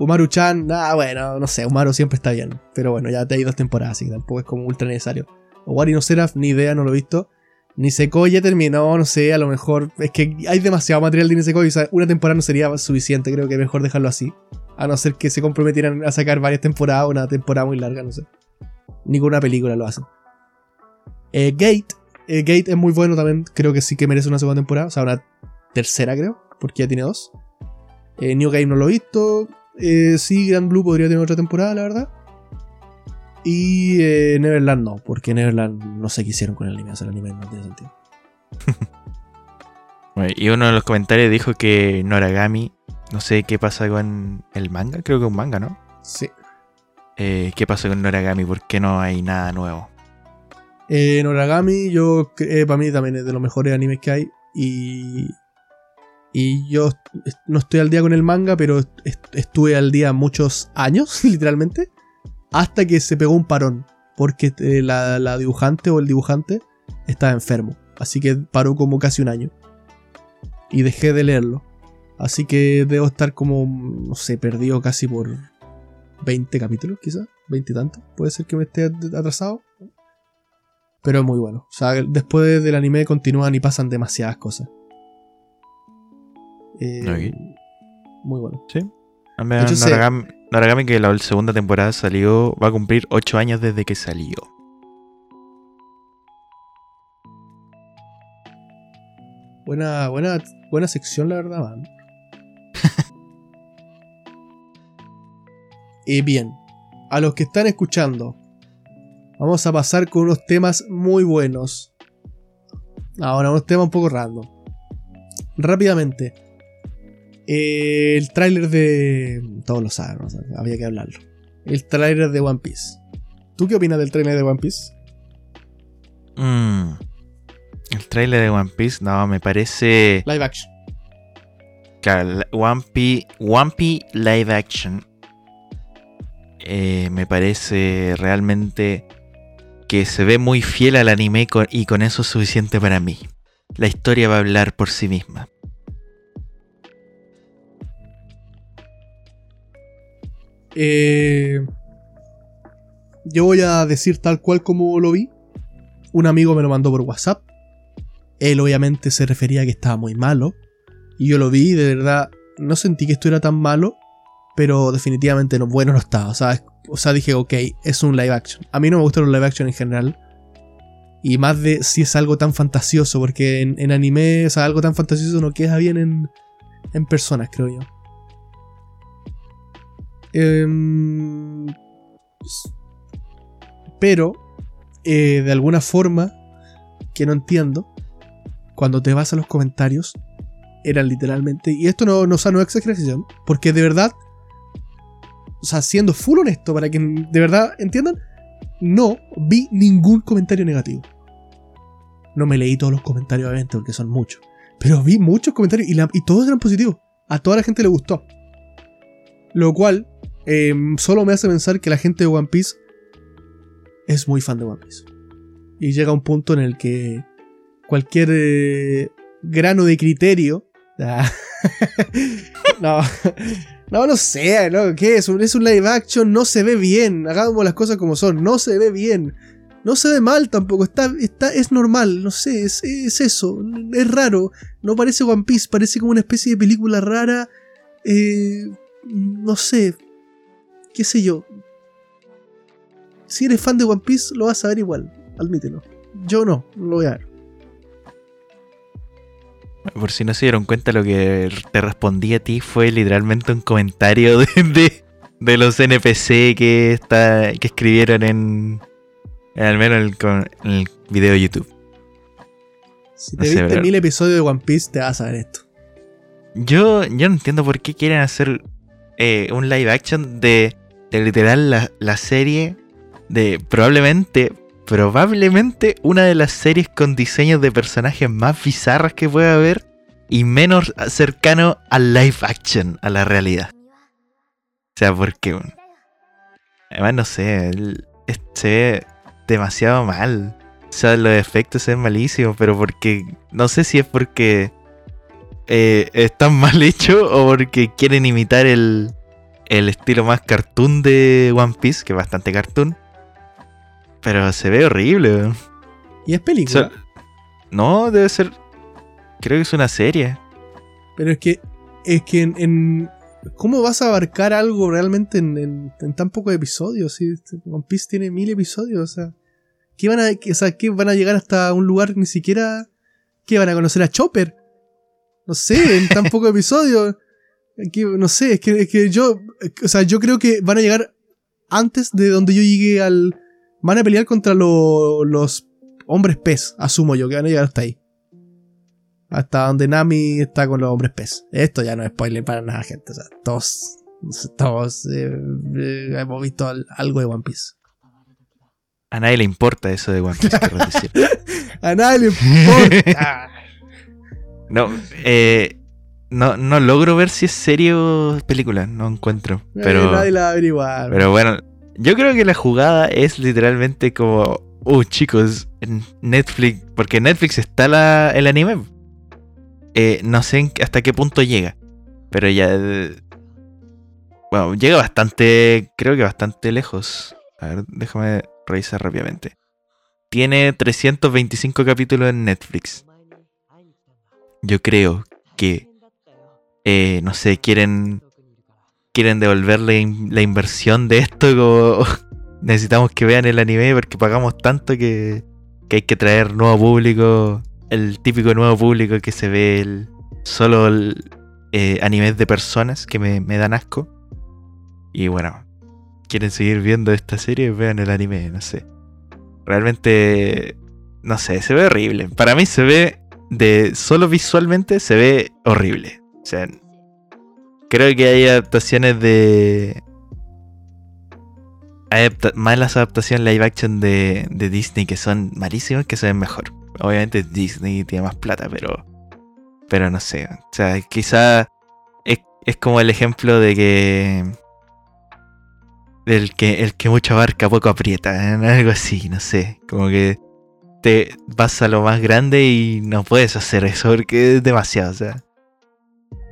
Umaru-chan, ah, bueno, no sé, Umaru siempre está bien, pero bueno, ya te hay dos temporadas, así que tampoco es como ultra necesario. Owari no Seraph, ni idea, no lo he visto. Nisekoi ya terminó, no sé, a lo mejor. Es que hay demasiado material de Nisekoi. O sea, una temporada no sería suficiente, creo que mejor dejarlo así. A no ser que se comprometieran a sacar varias temporadas, una temporada muy larga, no sé. Ni con una película lo hacen. Eh, Gate. eh, Gate es muy bueno también. Creo que sí que merece una segunda temporada. O sea, una tercera, creo. Porque ya tiene dos. Eh, New Game no lo he visto. Eh, sí, Grand Blue podría tener otra temporada, la verdad. Y Neverland no, porque Neverland no sé qué hicieron con el anime. O sea, el anime no tiene sentido. Y uno de los comentarios dijo que Noragami, no sé qué pasa con el manga, creo que es un manga, ¿no? Sí. Eh, ¿Qué pasa con Noragami? ¿Por qué no hay nada nuevo? Eh, Noragami, yo eh, para mí también es de los mejores animes que hay. Y. Y yo no estoy al día con el manga, pero est- estuve al día muchos años, literalmente. Hasta que se pegó un parón. Porque eh, la, la dibujante o el dibujante estaba enfermo. Así que paró como casi un año. Y dejé de leerlo. Así que debo estar como, no sé, perdido casi por 20 capítulos, quizás. 20 y tantos. Puede ser que me esté atrasado. Pero es muy bueno. O sea, después del anime continúan y pasan demasiadas cosas. Eh. Muy bueno. Menos hecho, se- Noragami, que la segunda temporada salió, va a cumplir 8 años desde que salió. Buena, buena, buena sección, la verdad, man. Y bien, a los que están escuchando, vamos a pasar con unos temas muy buenos. Ahora, unos temas un poco random. Rápidamente. Eh, el tráiler de... Todos lo saben, ¿no? O sea, había que hablarlo. El tráiler de One Piece. ¿Tú qué opinas del tráiler de One Piece? Mm. El trailer de One Piece, no, me parece. Live action. Claro, One Piece, One Piece live action. Eh, me parece realmente que se ve muy fiel al anime y con eso es suficiente para mí. La historia va a hablar por sí misma. Eh, yo voy a decir tal cual como lo vi. Un amigo me lo mandó por WhatsApp. Él obviamente se refería a que estaba muy malo. Y yo lo vi y de verdad no sentí que esto era tan malo. Pero definitivamente no, bueno no estaba. O sea, o sea, dije, ok, es un live action. A mí no me gustan los live action en general. Y más de si es algo tan fantasioso. Porque en, anime, o sea, algo tan fantasioso no queda bien en, en personas, creo yo. Em, pero, eh, de alguna forma, que no entiendo, cuando te vas a los comentarios, eran literalmente, y esto no, no, o sea, no exageración, porque de verdad, sea, siendo full honesto, para que de verdad entiendan, no vi ningún comentario negativo. No me leí todos los comentarios, obviamente, porque son muchos. Pero vi muchos comentarios y, la- y todos eran positivos. A toda la gente le gustó. Lo cual eh, solo me hace pensar que la gente de One Piece es muy fan de One Piece. Y llega un punto en el que cualquier eh, grano de criterio. No, no, no sé, ¿no? ¿Qué es? Es un live action, no se ve bien. Hagamos las cosas como son, no se ve bien. No se ve mal tampoco, está, está, es normal, no sé, es, es eso, es raro. No parece One Piece, parece como una especie de película rara. Eh, no sé, qué sé yo. Si eres fan de One Piece, lo vas a ver igual, admítelo. Yo no, no lo voy a ver. Por si no se dieron cuenta, lo que te respondí a ti fue literalmente un comentario de, de, de los NPC que, está, que escribieron en, en al menos el, en el video de YouTube. Si No te sé, viste mil episodios de One Piece, te vas a ver esto. Yo, yo no entiendo por qué quieren hacer eh, un live action de, de literal la, la serie de probablemente, probablemente una de las series con diseños de personajes más bizarras que pueda haber y menos cercano al live action, a la realidad. O sea, porque... Además, no sé, se ve demasiado mal. O sea, los efectos se ven malísimos, pero porque... No sé si es porque eh, están mal hechos o porque quieren imitar el, el estilo más cartoon de One Piece, que es bastante cartoon. Pero se ve horrible. weón. Y es O película. sea, no, debe ser... Creo que es una serie. Pero es que. Es que en. en- ¿Cómo vas a abarcar algo realmente en, en- en tan pocos episodios? Si este One Piece tiene mil episodios, o sea. ¿Qué van a, qué- o sea, ¿qué van a llegar hasta un lugar ni siquiera. ¿Qué van a conocer a Chopper? No sé, en tan pocos episodios. No sé, es que, es que yo. O sea, yo creo que van a llegar antes de donde yo llegué al. Van a pelear contra lo- los hombres pez, asumo yo, que van a llegar hasta ahí. Hasta donde Nami está con los hombres pez. Esto ya no es spoiler para nada, gente. O sea, todos. Todos eh, eh, hemos visto al- algo de One Piece. A nadie le importa eso de One Piece, decir. A nadie le importa. No, eh, no, no logro ver si es serio o película, no encuentro. Pero, nadie la va a averiguar. pero bueno, yo creo que la jugada es literalmente como, uh, chicos, Netflix, porque Netflix está el anime. Eh, no sé hasta qué punto llega, pero ya... eh, Bueno, llega bastante, creo que bastante lejos. A ver, déjame revisar rápidamente. Tiene 325 capítulos en Netflix. Yo creo que, eh, no sé, quieren, quieren devolverle la inversión de esto. Como necesitamos que vean el anime porque pagamos tanto que, hay que traer nuevo público. El típico nuevo público que se ve el, solo el, eh, de personas que me, me dan asco. Y bueno, quieren seguir viendo esta serie, vean el anime, no sé. Realmente, no sé, se ve horrible. Para mí se ve, de solo visualmente, se ve horrible. O sea, creo que hay adaptaciones de... Adapta- malas adaptaciones live action de, de Disney que son malísimas que se ven mejor. Obviamente Disney tiene más plata, pero... Pero no sé. O sea, quizá es, es como el ejemplo de que del que el que mucho abarca poco aprieta, ¿eh? algo así, no sé, como que te vas a lo más grande y no puedes hacer eso porque es demasiado, o sea.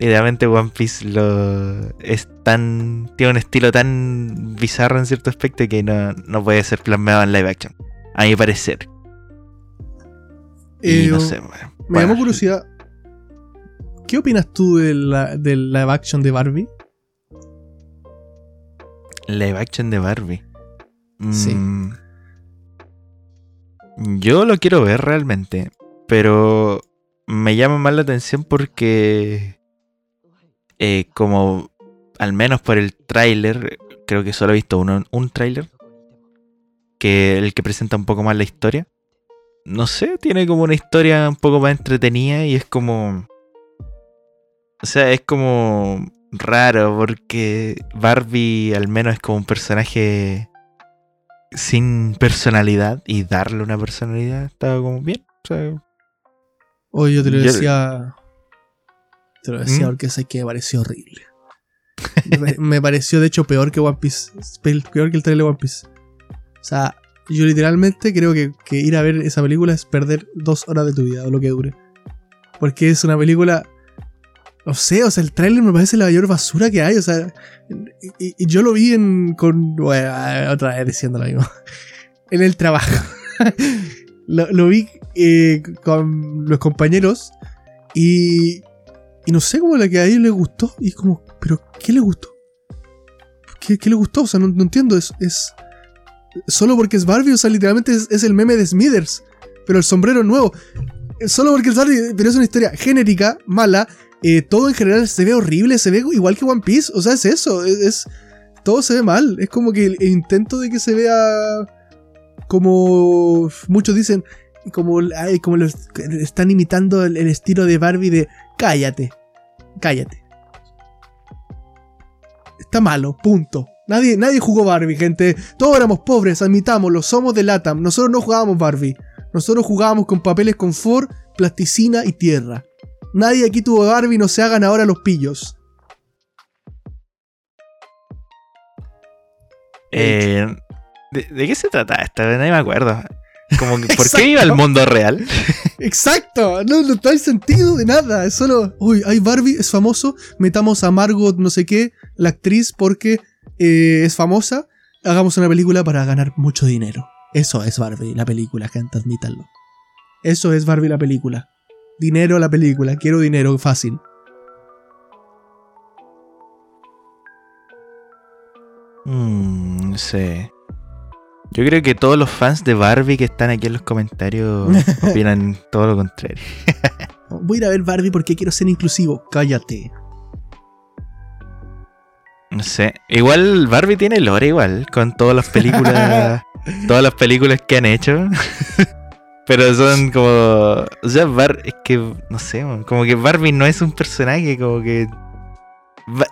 Idealmente One Piece lo es tan tiene un estilo tan bizarro en cierto aspecto que no, no puede ser plasmado en live action, a mi parecer. Y Eh, no sé, bueno, Me llamó curiosidad. ¿Qué opinas tú de la, del live action de Barbie? Live action de Barbie. Sí. Mm, Yo lo quiero ver realmente, pero me llama más la atención porque, eh, como al menos por el tráiler, creo que solo he visto uno, un tráiler, que el que presenta un poco más la historia. No sé, tiene como una historia un poco más entretenida y es como... O sea, es como raro porque Barbie al menos es como un personaje sin personalidad y darle una personalidad estaba como bien. O sea, Oye, yo te lo Yo- decía. Te lo decía ¿Mm? porque sé que me pareció horrible. me, me pareció, de hecho, peor que One Piece. Pe- Peor que el trailer de One Piece. O sea, yo literalmente creo que, que ir a ver esa película es perder dos horas de tu vida o lo que dure. Porque es una película. No sé, o sea, el tráiler me parece la mayor basura que hay. O sea, y, y- y yo lo vi en. con. Bueno, otra vez diciendo lo mismo. en el trabajo. lo, lo vi eh, con los compañeros y, y no sé cómo la que a ellos gustó. Y como, ¿pero qué les gustó? ¿Qué, qué les gustó? O sea, no, no entiendo. Es, es solo porque es Barbie, o sea, literalmente es, el meme de Smithers, pero el sombrero nuevo. Eh, Solo porque es Barbie, pero es una historia genérica, mala. eh, todo en general se ve horrible, se ve igual que One Piece. O sea, es eso. Es, todo se ve mal. Es como que el, el intento de que se vea como muchos dicen, como, ay, como los, están imitando el, el estilo de Barbie de cállate, cállate. Está malo, punto. Nadie, nadie jugó Barbie, gente. Todos éramos pobres, admitámoslo, somos de Latam. Nosotros no jugábamos Barbie. Nosotros jugábamos con papeles confort, plasticina y tierra. Nadie aquí tuvo Barbie, no se hagan ahora los pillos. Eh, ¿de, de qué se trata esta? Nadie me acuerdo. Como que, ¿Por qué iba al mundo real? Exacto, no, no hay sentido de nada. Es solo, uy, hay Barbie, es famoso. Metamos a Margot, no sé qué, la actriz, porque eh, es famosa. Hagamos una película para ganar mucho dinero. Eso es Barbie, la película, gente, admítanlo. Eso es Barbie, la película. Dinero, la película. Quiero dinero, fácil. Mm, no sé. Yo creo que todos los fans de Barbie que están aquí en los comentarios opinan todo lo contrario. Voy a ir a ver Barbie porque quiero ser inclusivo. Cállate. No sé. Igual Barbie tiene lore igual, con todas las películas. todas las películas que han hecho. Pero son como. O sea, Bar es que. No sé, como que Barbie no es un personaje, como que.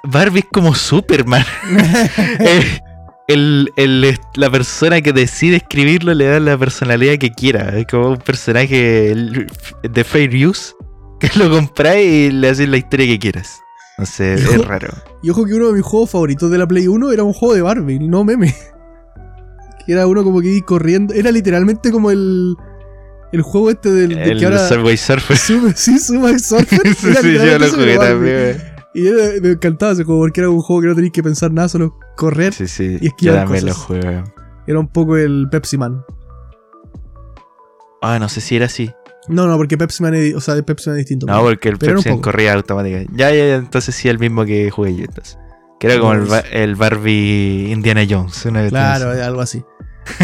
Barbie es como Superman. El, el, la persona que decide escribirlo le da la personalidad que quiera. Es como un personaje de fair use que lo compráis y le haces la historia que quieras. No sé, es raro. Y ojo que uno de mis juegos favoritos de la Play 1 era un juego de Barbie, no meme. Que era uno como que iba corriendo. Era literalmente como el. El juego este del. El que ahora, Subway Surfer. sí, Subway Surfer. sí, sí, yo lo jugué también. Y me encantaba ese juego porque era un juego que no tenías que pensar nada, solo correr sí, sí, y esquivar. Yo también lo jugué. Era un poco el Pepsi Man. Ah, no sé si era así. No, no, porque Pepsi Man es, o sea, Pepsi Man es distinto. No, porque el Pepsi Man corría automáticamente. Ya, ya, ya, entonces sí, el mismo que jugué yo. Entonces. Que era como el, Barbie Indiana Jones. claro, algo así.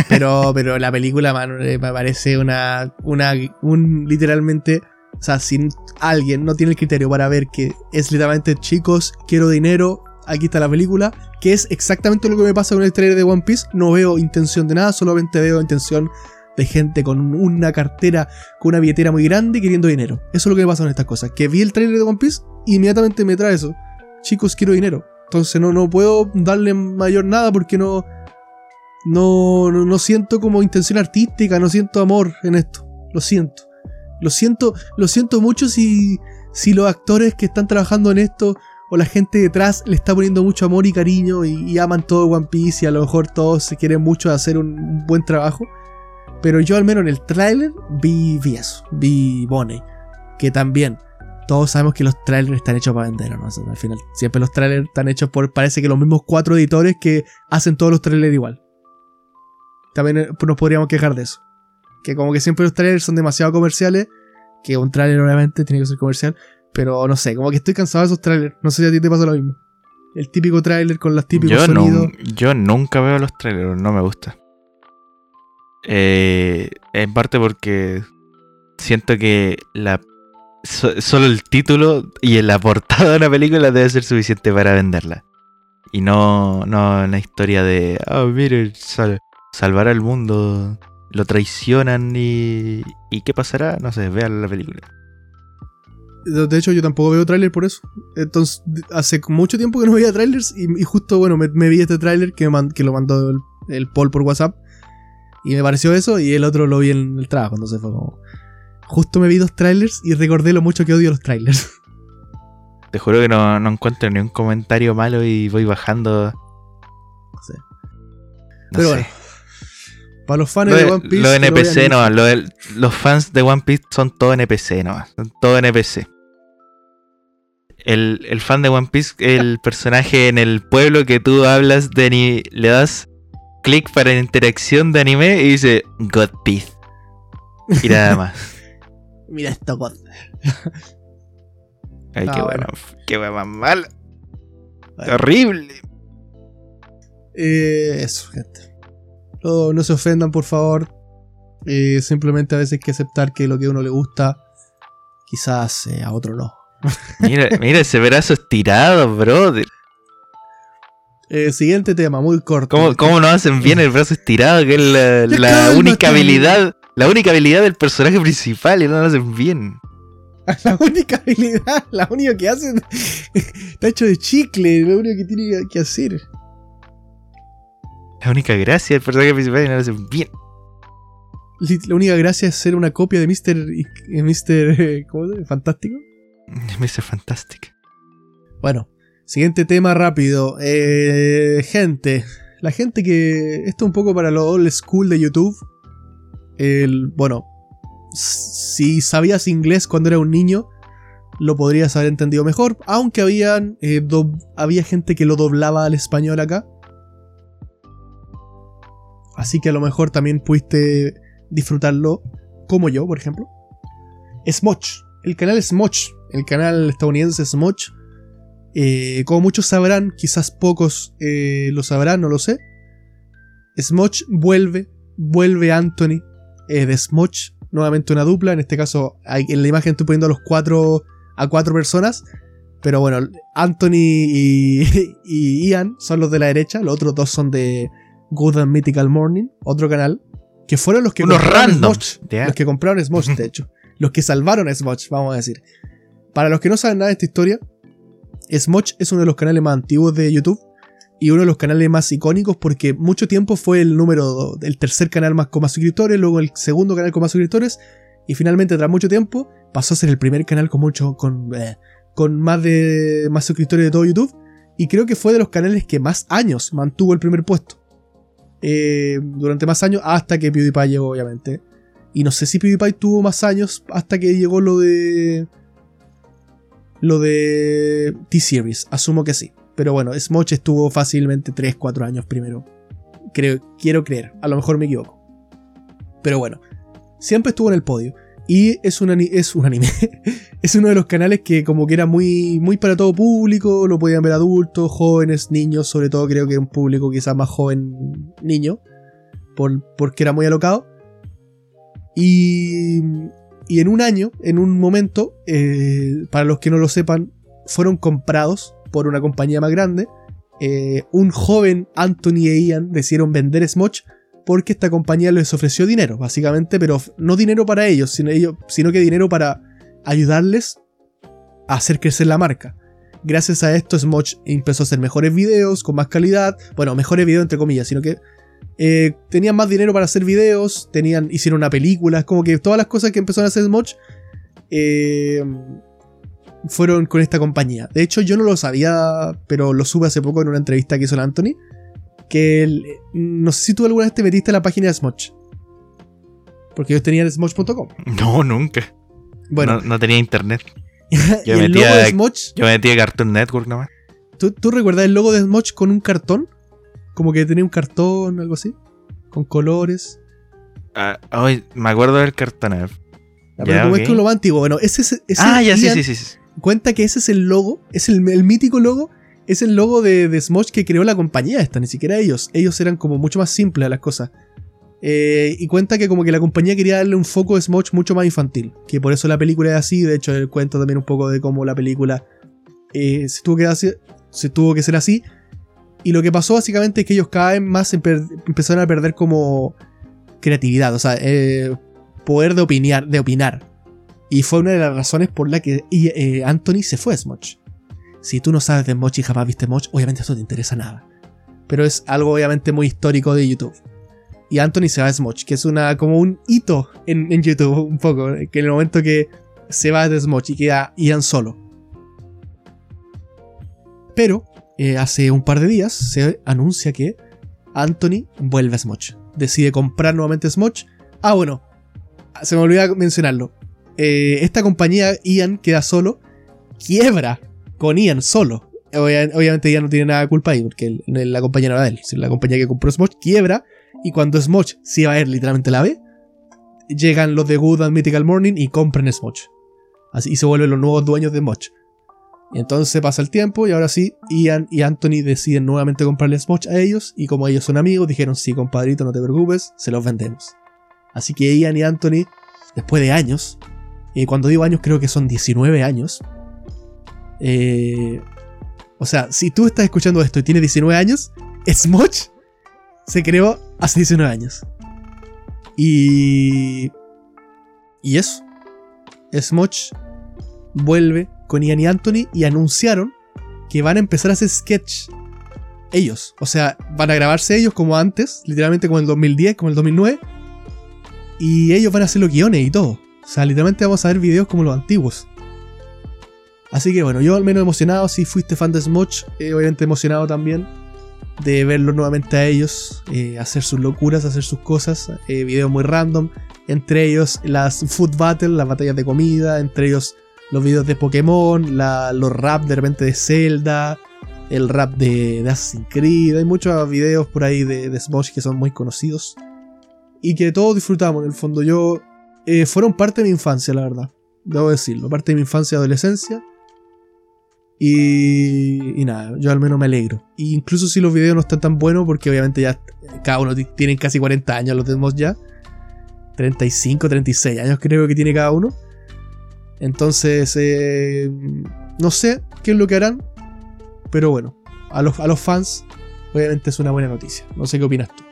Pero, pero la película, man, eh, me parece una, una, un literalmente, o sea, si alguien no tiene el criterio para ver que es literalmente, chicos, quiero dinero, aquí está la película, que es exactamente lo que me pasa con el trailer de One Piece, no veo intención de nada, solamente veo intención de gente con una cartera, con una billetera muy grande queriendo dinero. Eso es lo que me pasa con estas cosas. Que vi el trailer de One Piece inmediatamente me trae eso. Chicos, quiero dinero. Entonces no, no puedo darle mayor nada porque no, no, no, siento como intención artística, no siento amor en esto. Lo siento. Lo siento, lo siento mucho si, si los actores que están trabajando en esto o la gente detrás le está poniendo mucho amor y cariño y, aman todo One Piece y a lo mejor todos se quieren mucho hacer un buen trabajo. Pero yo al menos en el tráiler vi, vi eso, vi Bonnie, que también todos sabemos que los trailers están hechos para vender, ¿no? al final siempre los trailers están hechos por, parece que los mismos cuatro editores que hacen todos los trailers igual. También eh, nos podríamos quejar de eso. Que como que siempre los trailers son demasiado comerciales, que un trailer obviamente tiene que ser comercial, pero no sé, como que estoy cansado de esos trailers, no sé si a ti te pasa lo mismo. El típico trailer con los típicos yo sonidos. yo nunca veo los trailers, no me gusta. Eh, en parte porque siento que la solo el título y la portada de una película debe ser suficiente para venderla. Y no, no la historia de, oh, mire, sal, salvará el mundo, lo traicionan y, y ¿qué pasará? No sé, vean la película. De hecho, yo tampoco veo tráiler por eso. Entonces, hace mucho tiempo que no veía trailers y, justo, bueno, me, vi este tráiler que, que, lo mandó el, el Paul por WhatsApp. Y me pareció eso y el otro lo vi en el trabajo. Entonces fue como... Justo me vi dos trailers y recordé lo mucho que odio los trailers. Te juro que no, encuentro ni un comentario malo y voy bajando. No sé. Pero bueno. Para los fans de, One Piece. Los NPC no, los fans de One Piece son todos NPC no, son todos NPC. El, el, fan de One Piece, el personaje en el pueblo que tú hablas de ni le das clic para interacción de anime y dice God Piece. Y nada más. Mira esto, God. Ay, qué buena, qué buena mal. Horrible. Eh, eso, gente. No, se ofendan, por favor. Eh, simplemente a veces hay que aceptar que lo que a uno le gusta, quizás eh, a otro no. mira, mira ese brazo estirado, brother. Eh, siguiente tema, muy corto. ¿Cómo, ¿Cómo, no hacen bien el brazo estirado? Que es la, única habilidad. La única habilidad del personaje principal y no lo hacen bien. La única habilidad, la única que hacen. está hecho de chicle, lo único que tiene que hacer. La única gracia del personaje principal y no lo hacen bien. La única gracia es ser una copia de Mr. Mr. ¿Cómo se llama? ¿Fantástico? Mr. Fantastic. Bueno, Siguiente tema rápido. Eh, gente. La gente que. Esto un poco para lo old school de YouTube. El, bueno. Si sabías inglés cuando era un niño. Lo podrías haber entendido mejor. Aunque habían, eh, había gente que lo doblaba al español acá. Así que a lo mejor también pudiste disfrutarlo. Como yo, por ejemplo. Smoch. El canal Smoch. El canal estadounidense Smoch eh, como muchos sabrán, quizás pocos eh, lo sabrán, no lo sé. Smoch vuelve, vuelve Anthony eh, de Smoch, nuevamente una dupla. En este caso, en la imagen estoy poniendo a los cuatro, a cuatro personas. Pero bueno, Anthony y, y Ian son los de la derecha, los otros dos son de Good and Mythical Morning, otro canal, que fueron los que Unos compraron Smosh, los que compraron Smosh, de hecho, los que salvaron a Smosh, vamos a decir. Para los que no saben nada de esta historia, Smosh es uno de los canales más antiguos de YouTube y uno de los canales más icónicos porque mucho tiempo fue el número, el tercer canal más con más suscriptores, luego el segundo canal con más suscriptores y finalmente tras mucho tiempo pasó a ser el primer canal con mucho, con, eh, con más de más suscriptores de todo YouTube y creo que fue de los canales que más años mantuvo el primer puesto. Eh, durante más años hasta que PewDiePie llegó obviamente. Y no sé si PewDiePie tuvo más años hasta que llegó lo de lo de T-Series. Asumo que sí. Pero bueno, Smoch estuvo fácilmente 3-4 años primero. Creo, quiero creer. A lo mejor me equivoco. Pero bueno, siempre estuvo en el podio. Y es un, es un anime. es uno de los canales que como que era muy, muy para todo público. Lo podían ver adultos, jóvenes, niños. Sobre todo creo que un público quizás más joven niño. Por, porque era muy alocado. Y, y en un año, en un momento, eh, para los que no lo sepan, fueron comprados por una compañía más grande. Eh, un joven Anthony e Ian decidieron vender Smoch porque esta compañía les ofreció dinero, básicamente, pero no dinero para ellos, sino, que dinero para ayudarles a hacer crecer la marca. Gracias a esto, Smoch empezó a hacer mejores videos, con más calidad. Bueno, mejores videos entre comillas, sino que eh, tenían más dinero para hacer videos, tenían, hicieron una película, como que todas las cosas que empezaron a hacer Smoch eh, fueron con esta compañía. De hecho, yo no lo sabía, pero lo supe hace poco en una entrevista que hizo el Anthony. Que el- no sé si tú alguna vez te metiste a la página de Smoch. Porque ellos tenían Smoch.com. No, nunca. Bueno, no, no tenía internet. yo el metía- logo de Smoch. Yo me metí a Cartoon Network nomás. ¿tú, tú recuerdas el logo de Smoch con un cartón? Como que tenía un cartón, algo así. Con colores. Ah, ay, me acuerdo del Cartoon Network. Ya, pero como es que lo más antiguo. Bueno, ese es. ese Ah, ya, sí, sí, sí, sí. Cuenta que ese es el logo. Es el, el mítico logo. Es el logo de, de Smosh que creó la compañía esta, ni siquiera ellos. Ellos eran como mucho más simples a las cosas. Eh, y cuenta que como que la compañía quería darle un foco a Smosh mucho más infantil. Que por eso la película es así. De hecho, él cuenta también un poco de cómo la película eh, se, tuvo que hacer, se tuvo que ser así. Y lo que pasó básicamente es que ellos cada vez más empe- empezaron a perder como creatividad. O sea, eh, poder de opinar, de opinar. Y fue una de las razones por la que Anthony se fue a Smoch. Si tú no sabes de Smoch y jamás viste Smoch, obviamente eso te interesa nada. Pero es algo obviamente muy histórico de YouTube. Y Anthony se va a Smoch, que es una como un hito en, en YouTube, un poco. Que en el momento que se va de Smoch y queda Ian solo. Pero eh, hace un par de días se anuncia que Anthony vuelve a Smoch. Decide comprar nuevamente Smoch. Ah, bueno, se me olvidó mencionarlo. Eh, esta compañía, Ian, queda solo, quiebra con Ian solo. Obvia- obviamente Ian no tiene nada de culpa ahí, porque la compañía no era de él. La compañía que compró Smoch quiebra, y cuando Smoch se iba a ir literalmente la ve, llegan los de Good and Mythical Morning y compran Smoch. Así, y se vuelven los nuevos dueños de Smoch. Y entonces pasa el tiempo y ahora sí, Ian y Anthony deciden nuevamente comprarle Smoch a ellos y como ellos son amigos, dijeron, sí, compadrito, no te preocupes, se los vendemos. Así que Ian y Anthony, después de años, y cuando digo años creo que son 19 años, eh, o sea, si tú estás escuchando esto y tienes 19 años, Smoch se creó hace 19 años. Y... Y eso. Smoch vuelve con Ian y Anthony y anunciaron que van a empezar a hacer sketch ellos. O sea, van a grabarse ellos como antes, literalmente como el 2010, como el 2009. Y ellos van a hacer los guiones y todo. O sea, literalmente vamos a ver videos como los antiguos. Así que bueno, yo al menos emocionado, si fuiste fan de Smoch, eh, obviamente emocionado también de verlos nuevamente a ellos, eh, hacer sus locuras, hacer sus cosas, eh, videos muy random, entre ellos las food battles, las batallas de comida, entre ellos los videos de Pokémon, los rap de repente de Zelda, el rap de, de Assassin's Creed, hay muchos videos por ahí de, de Smosh que son muy conocidos y que todos disfrutamos en el fondo. Yo eh, fueron parte de mi infancia, la verdad, debo decirlo, parte de mi infancia y adolescencia. Y, nada, yo al menos me alegro. Y incluso si los videos no están tan buenos, porque obviamente ya cada uno tienen casi 40 años, los tenemos ya. 35, 36 años creo que tiene cada uno. Entonces, eh, No sé qué es lo que harán, pero bueno, a los, a los fans, obviamente es una buena noticia. No sé qué opinas tú.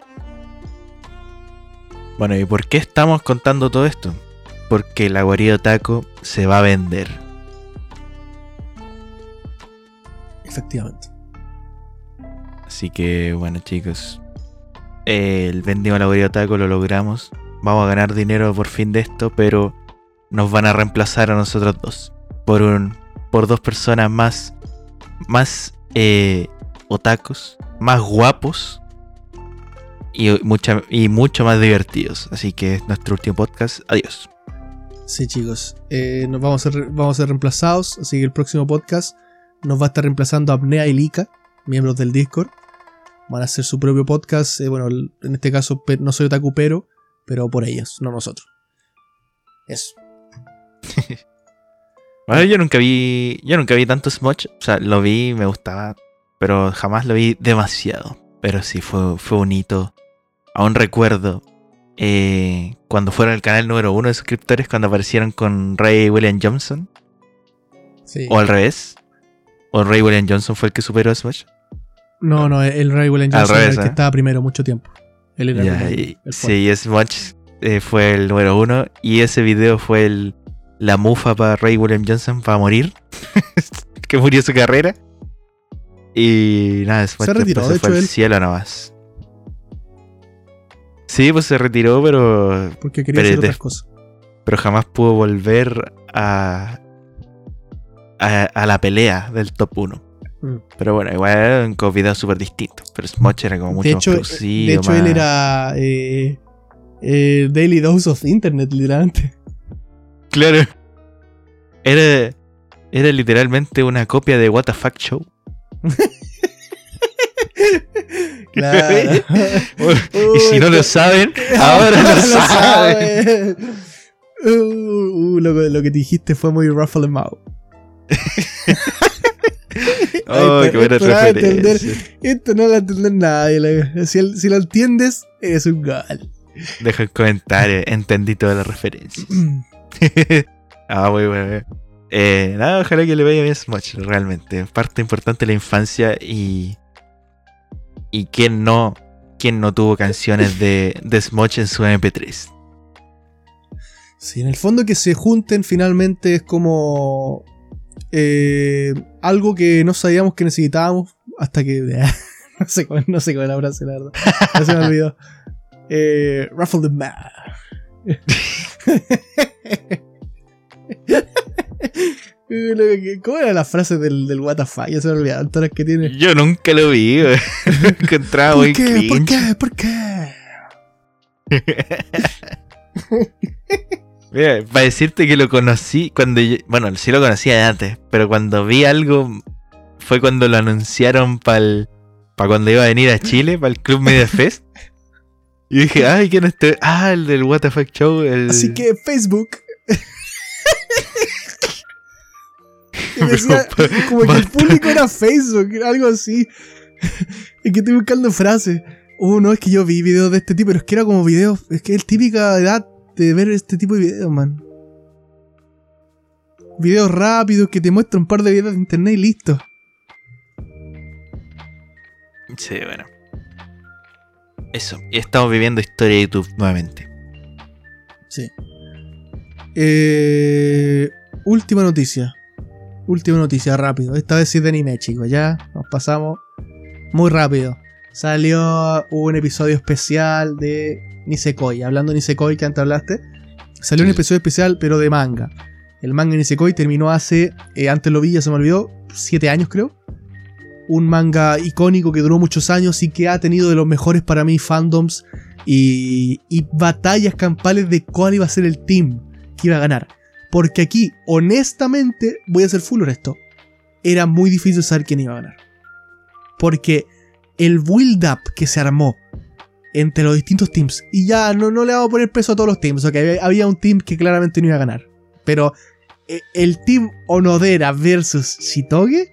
Bueno, ¿y por qué estamos contando todo esto? Porque la guarida taco se va a vender. Efectivamente. Así que, bueno, chicos. El vendimos la guarida taco, lo logramos. Vamos a ganar dinero por fin de esto, pero nos van a reemplazar a nosotros dos. Por un. por dos personas más. más eh, otakus, más guapos y, mucha, y mucho más divertidos. Así que es nuestro último podcast. Adiós. Sí, chicos. Eh, nos vamos a, vamos a ser reemplazados. Así que el próximo podcast nos va a estar reemplazando Apnea y Lika, miembros del Discord. Van a hacer su propio podcast. Eh, bueno, en este caso no soy otaku, pero, pero por ellos, no nosotros. Eso. bueno, yo nunca vi. Yo nunca vi tanto Smudge. O sea, lo vi, me gustaba. Pero jamás lo vi demasiado. Pero sí, fue, fue un hito. Aún recuerdo eh, cuando fueron el canal número uno de suscriptores, cuando aparecieron con Ray William Johnson. O al revés. ¿O Ray William Johnson fue el que superó a Smash? No, no, el Ray William Johnson era el que ¿eh? estaba primero mucho tiempo. Él era el, sí, Smash eh, fue el número uno. Y ese video fue el, la mufa para Ray William Johnson para morir. que murió su carrera. Y nada, después se retiró, de fue al cielo nada más. Sí, pues se retiró, pero. Porque quería hacer otras cosas. Pero jamás pudo volver a, a, la pelea del top 1. Mm. Pero bueno, igual era un video súper distinto. Pero Smoch era como mucho de hecho, De hecho, él era eh, eh, Daily Dose of Internet, literalmente. Claro. Era, era literalmente una copia de What the Fuck Show. Claro. y si no lo saben, ahora lo, saben. Uh, uh, lo, que dijiste fue muy ruffle mouth. oh, qué buena referencia. esto no lo va a entender nadie. Si, si, lo entiendes, es un gal. Deja un comentario, entendí toda la referencia. ah, muy bueno. Eh, nada, ojalá que le vaya bien Smash, realmente. Parte importante de la infancia y y quién no, quién no tuvo canciones de, de Smoch en su MP3. Sí, en el fondo que se junten finalmente es como eh, algo que no sabíamos que necesitábamos hasta que... no, sé cuál, no sé la frase, la verdad. Ya se me olvidó. Eh, Ruffle the Man. ¿Cómo era la frase del, del WTF? Ya se me olvidaron todas las que tiene. Yo nunca lo vi, Encontraba ¿Por qué? ¿Por qué? ¿Por qué? Mira, para decirte que lo conocí cuando bueno, sí lo conocía de antes, pero cuando vi algo fue cuando lo anunciaron para para cuando iba a venir a Chile, para el Club Media Fest. Y dije, ay, ¿quién es este? Ah, el del WTF Show. El... Así que Facebook como que el público era Facebook, algo así. es que estoy buscando frases. Oh, no, es que yo vi videos de este tipo, pero es que era como videos. Es que es típica edad de ver este tipo de videos, man. Videos rápidos que te muestran un par de videos de internet y listo. Sí, bueno. Eso. Y estamos viviendo historia de YouTube nuevamente. Sí. Eh, última noticia. Última noticia, rápido. Esta vez sí de anime, chicos. Ya nos pasamos muy rápido. Salió un episodio especial de Nisekoi. Hablando de Nisekoi que antes hablaste. Salió un episodio especial, pero de manga. El manga Nisekoi terminó hace, eh, antes lo vi, ya se me olvidó, 7 años creo. Un manga icónico que duró muchos años y que ha tenido de los mejores para mí fandoms y, y batallas campales de cuál iba a ser el team que iba a ganar. Porque aquí, honestamente, voy a ser full honesto, era muy difícil saber quién iba a ganar. Porque el build-up que se armó entre los distintos teams, y ya no, no le vamos a poner peso a todos los teams, ok, había un team que claramente no iba a ganar. Pero eh, el team Onodera versus Shitoge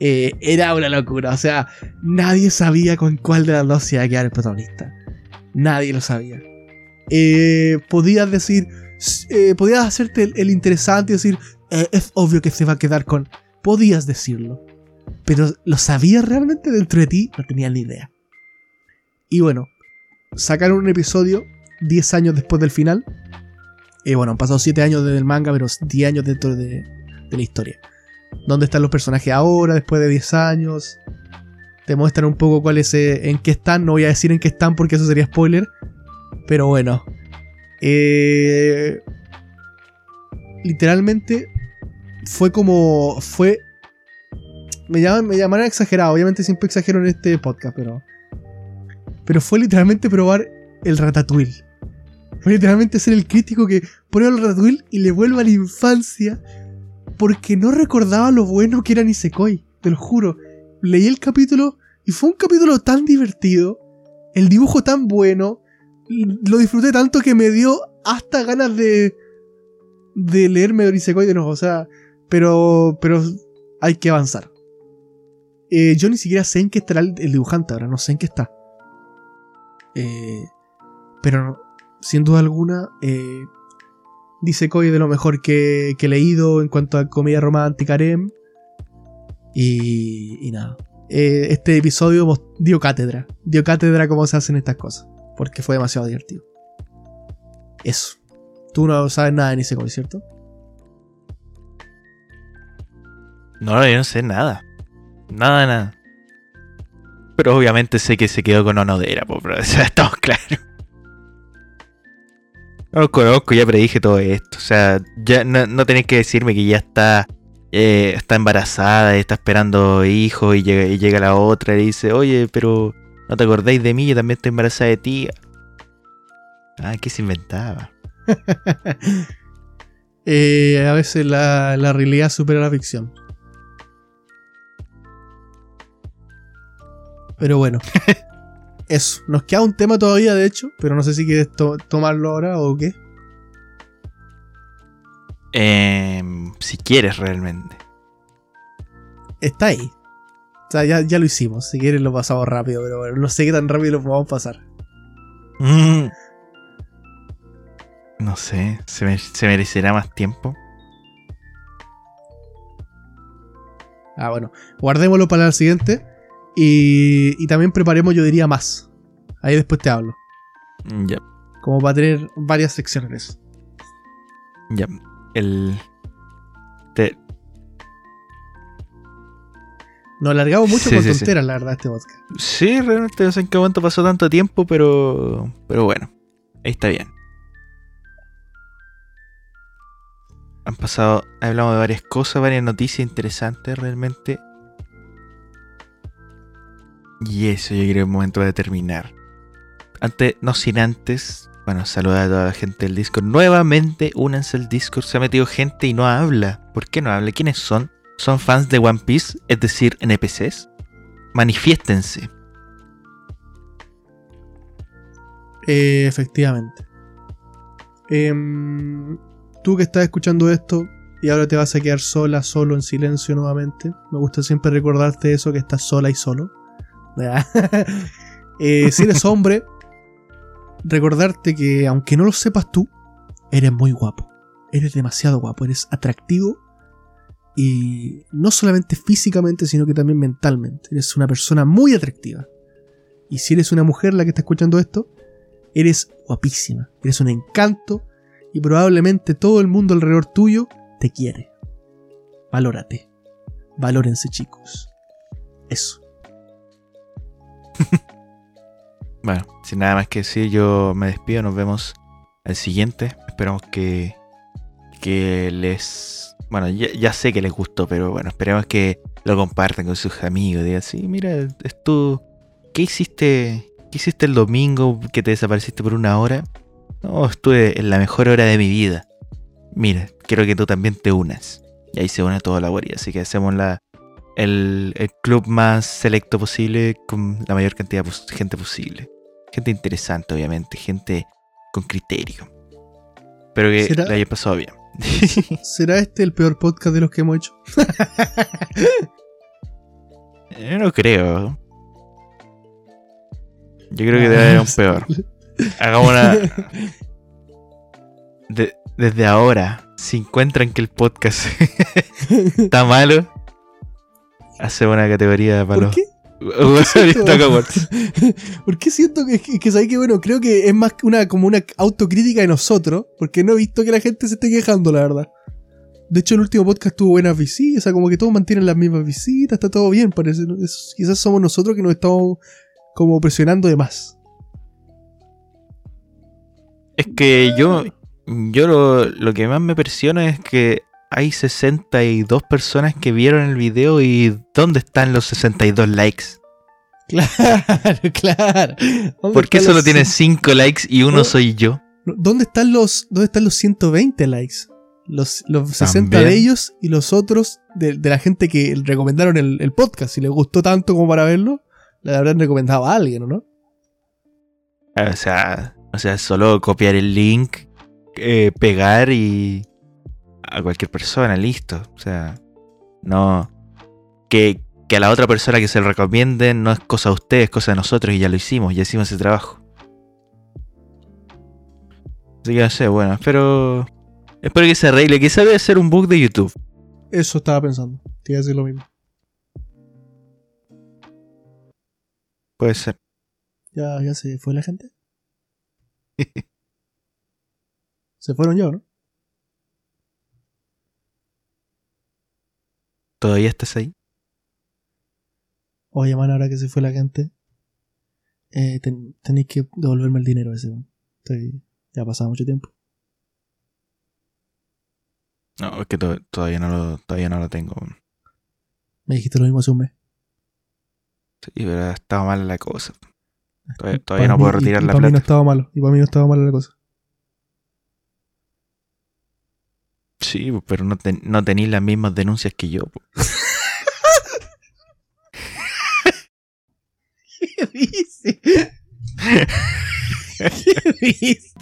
eh, era una locura. O sea, nadie sabía con cuál de las dos se iba a quedar el protagonista. Nadie lo sabía. Eh, podías decir, podías hacerte el, interesante y decir, es obvio que se va a quedar con. Podías decirlo. Pero ¿lo sabías realmente dentro de ti? No tenía ni idea. Y bueno, sacaron un episodio 10 años después del final. Y bueno, han pasado 7 años desde el manga, pero 10 años dentro de, la historia. ¿Dónde están los personajes ahora, después de 10 años? Te muestran un poco cuáles eh, en qué están. No voy a decir en qué están porque eso sería spoiler. Pero bueno. Eh, literalmente fue como. Fue. Me llaman, me llaman exagerado. Obviamente siempre exagero en este podcast, pero. Pero fue literalmente probar el ratatouille. Fue literalmente ser el crítico que prueba el ratatouille y le vuelve a la infancia. Porque no recordaba lo bueno que era Nisekoi. Te lo juro. Leí el capítulo y fue un capítulo tan divertido. El dibujo tan bueno. Lo disfruté tanto que me dio hasta ganas de. de leerme Nisekoi de nuevo. O sea. Pero. Pero hay que avanzar. Eh, yo ni siquiera sé en qué estará el, el dibujante ahora. No sé en qué está. Eh, pero sin duda alguna, eh, dice Koi de lo mejor que, he leído en cuanto a comedia romántica harem. Y, y nada. Eh, este episodio dio cátedra. Dio cátedra cómo se hacen estas cosas. Porque fue demasiado divertido. Eso. Tú no sabes nada de Nisekoi, ¿cierto? No, yo no sé nada. Nada, nada. Pero obviamente sé que se quedó con Onodera, po, bro. O sea, estamos claros. No lo conozco, ya predije todo esto. O sea, ya no, no tenéis que decirme que ya está eh, está embarazada está esperando hijos y llega, y llega la otra y dice, oye, pero no te acordáis de mí, yo también estoy embarazada de ti. Ah, ¿qué se inventaba? eh, a veces la realidad supera la ficción. Pero bueno. Eso. Nos queda un tema todavía, de hecho. Pero no sé si quieres to tomarlo ahora o qué. Eh, si quieres realmente. Está ahí. O sea, ya, ya, lo hicimos. Si quieres lo pasamos rápido, pero bueno, no sé qué tan rápido lo podemos pasar. Mm. No sé, ¿se, me ¿se, merecerá más tiempo? Ah, bueno, guardémoslo para el siguiente. Y, y también preparemos, yo diría, más. Ahí después te hablo. Ya. Como para tener varias secciones. Ya. El. Te... Nos alargamos mucho sí, con sí, tonteras, sí. la verdad, este podcast. Sí, realmente no sé en qué momento pasó tanto tiempo, pero. Pero bueno, ahí está bien. Han pasado. Hablamos de varias cosas, varias noticias interesantes realmente. Y eso yo creo es momento de terminar. Antes, no sin antes, bueno, saludar a toda la gente del Discord. Nuevamente, únanse al Discord. Se ha metido gente y no habla. ¿Por qué no habla? ¿Quiénes son? ¿Son fans de One Piece? Es decir, NPCs. Manifiéstense. Eh, efectivamente. Eh, tú que estás escuchando esto y ahora te vas a quedar sola, solo, en silencio nuevamente. Me gusta siempre recordarte eso, que estás sola y solo. eh, si eres hombre, recordarte que aunque no lo sepas tú, eres muy guapo. Eres demasiado guapo, eres atractivo y no solamente físicamente, sino que también mentalmente. Eres una persona muy atractiva. Y si eres una mujer la que está escuchando esto, eres guapísima, eres un encanto y probablemente todo el mundo alrededor tuyo te quiere. Valórate. Valórense, chicos. Eso. bueno, sin nada más que decir, yo me despido. Nos vemos al siguiente. Esperamos que, que les. Bueno, ya, ya, sé que les gustó, pero bueno, esperemos que lo compartan con sus amigos. Digan, sí, mira, es tú. ¿Qué hiciste? ¿Qué hiciste el domingo que te desapareciste por una hora? No, estuve en la mejor hora de mi vida. Mira, quiero que tú también te unas. Y ahí se une toda la guardia. Así que hacemos la, el, el, club más selecto posible con la mayor cantidad de gente posible. Gente interesante, obviamente. Gente con criterio. Pero que ¿Será? le haya pasado bien. ¿Será este el peor podcast de los que hemos hecho? Yo no creo. Yo creo que debe haber un peor. Hagamos una. De, desde ahora si encuentran que el podcast está malo, hacemos una categoría para ¿Por los qué? Guasón Talk Awards. Porque siento que, que, que, ¿sabes qué? bueno, creo que es más que una como una autocrítica de nosotros, porque no he visto que la gente se esté quejando, la verdad. De hecho, el último podcast tuvo buenas visitas, o sea, como que todos mantienen las mismas visitas, está todo bien, parece. quizás somos nosotros que nos estamos como presionando de más. Es que yo, yo lo, lo que más me presiona es que hay 62 personas que vieron el video y ¿dónde están los 62 likes? Claro, claro. ¿Dónde ¿Por qué solo tiene cien- 5 likes y uno No. soy yo? ¿Dónde están los, dónde están los 120 likes? Los, los 60 También. de ellos y los otros de, de la gente que recomendaron el, el podcast. Si les gustó tanto como para verlo, le habrán recomendado a alguien, ¿o no? O sea, o sea, solo copiar el link, eh, pegar y a cualquier persona, listo. O sea, no que, que a la otra persona que se lo recomienden no es cosa de ustedes, es cosa de nosotros y ya lo hicimos, ya hicimos ese trabajo. Así que no sé, bueno, espero espero que se arregle. Quizá debe ser un bug de YouTube. Eso estaba pensando. Te iba a decir lo mismo. Puede ser. Ya, ya se fue la gente. se fueron yo, ¿no? ¿Todavía estás ahí? Oye, man, ahora que se fue la gente, eh, ten- tenéis que devolverme el dinero ese. man. Estoy, ya ha pasado mucho tiempo. No, es que to- todavía no lo, todavía no lo tengo. Me dijiste lo mismo hace un mes. Sí, pero estaba mal la cosa. Todavía, Y no puedo mí- y- retirar y la para mí no plata. estaba malo. Y para mí no estaba mala la cosa. Sí, pero no, ten- no tenéis las mismas denuncias que yo. ¿Qué dice? ¿Qué dice?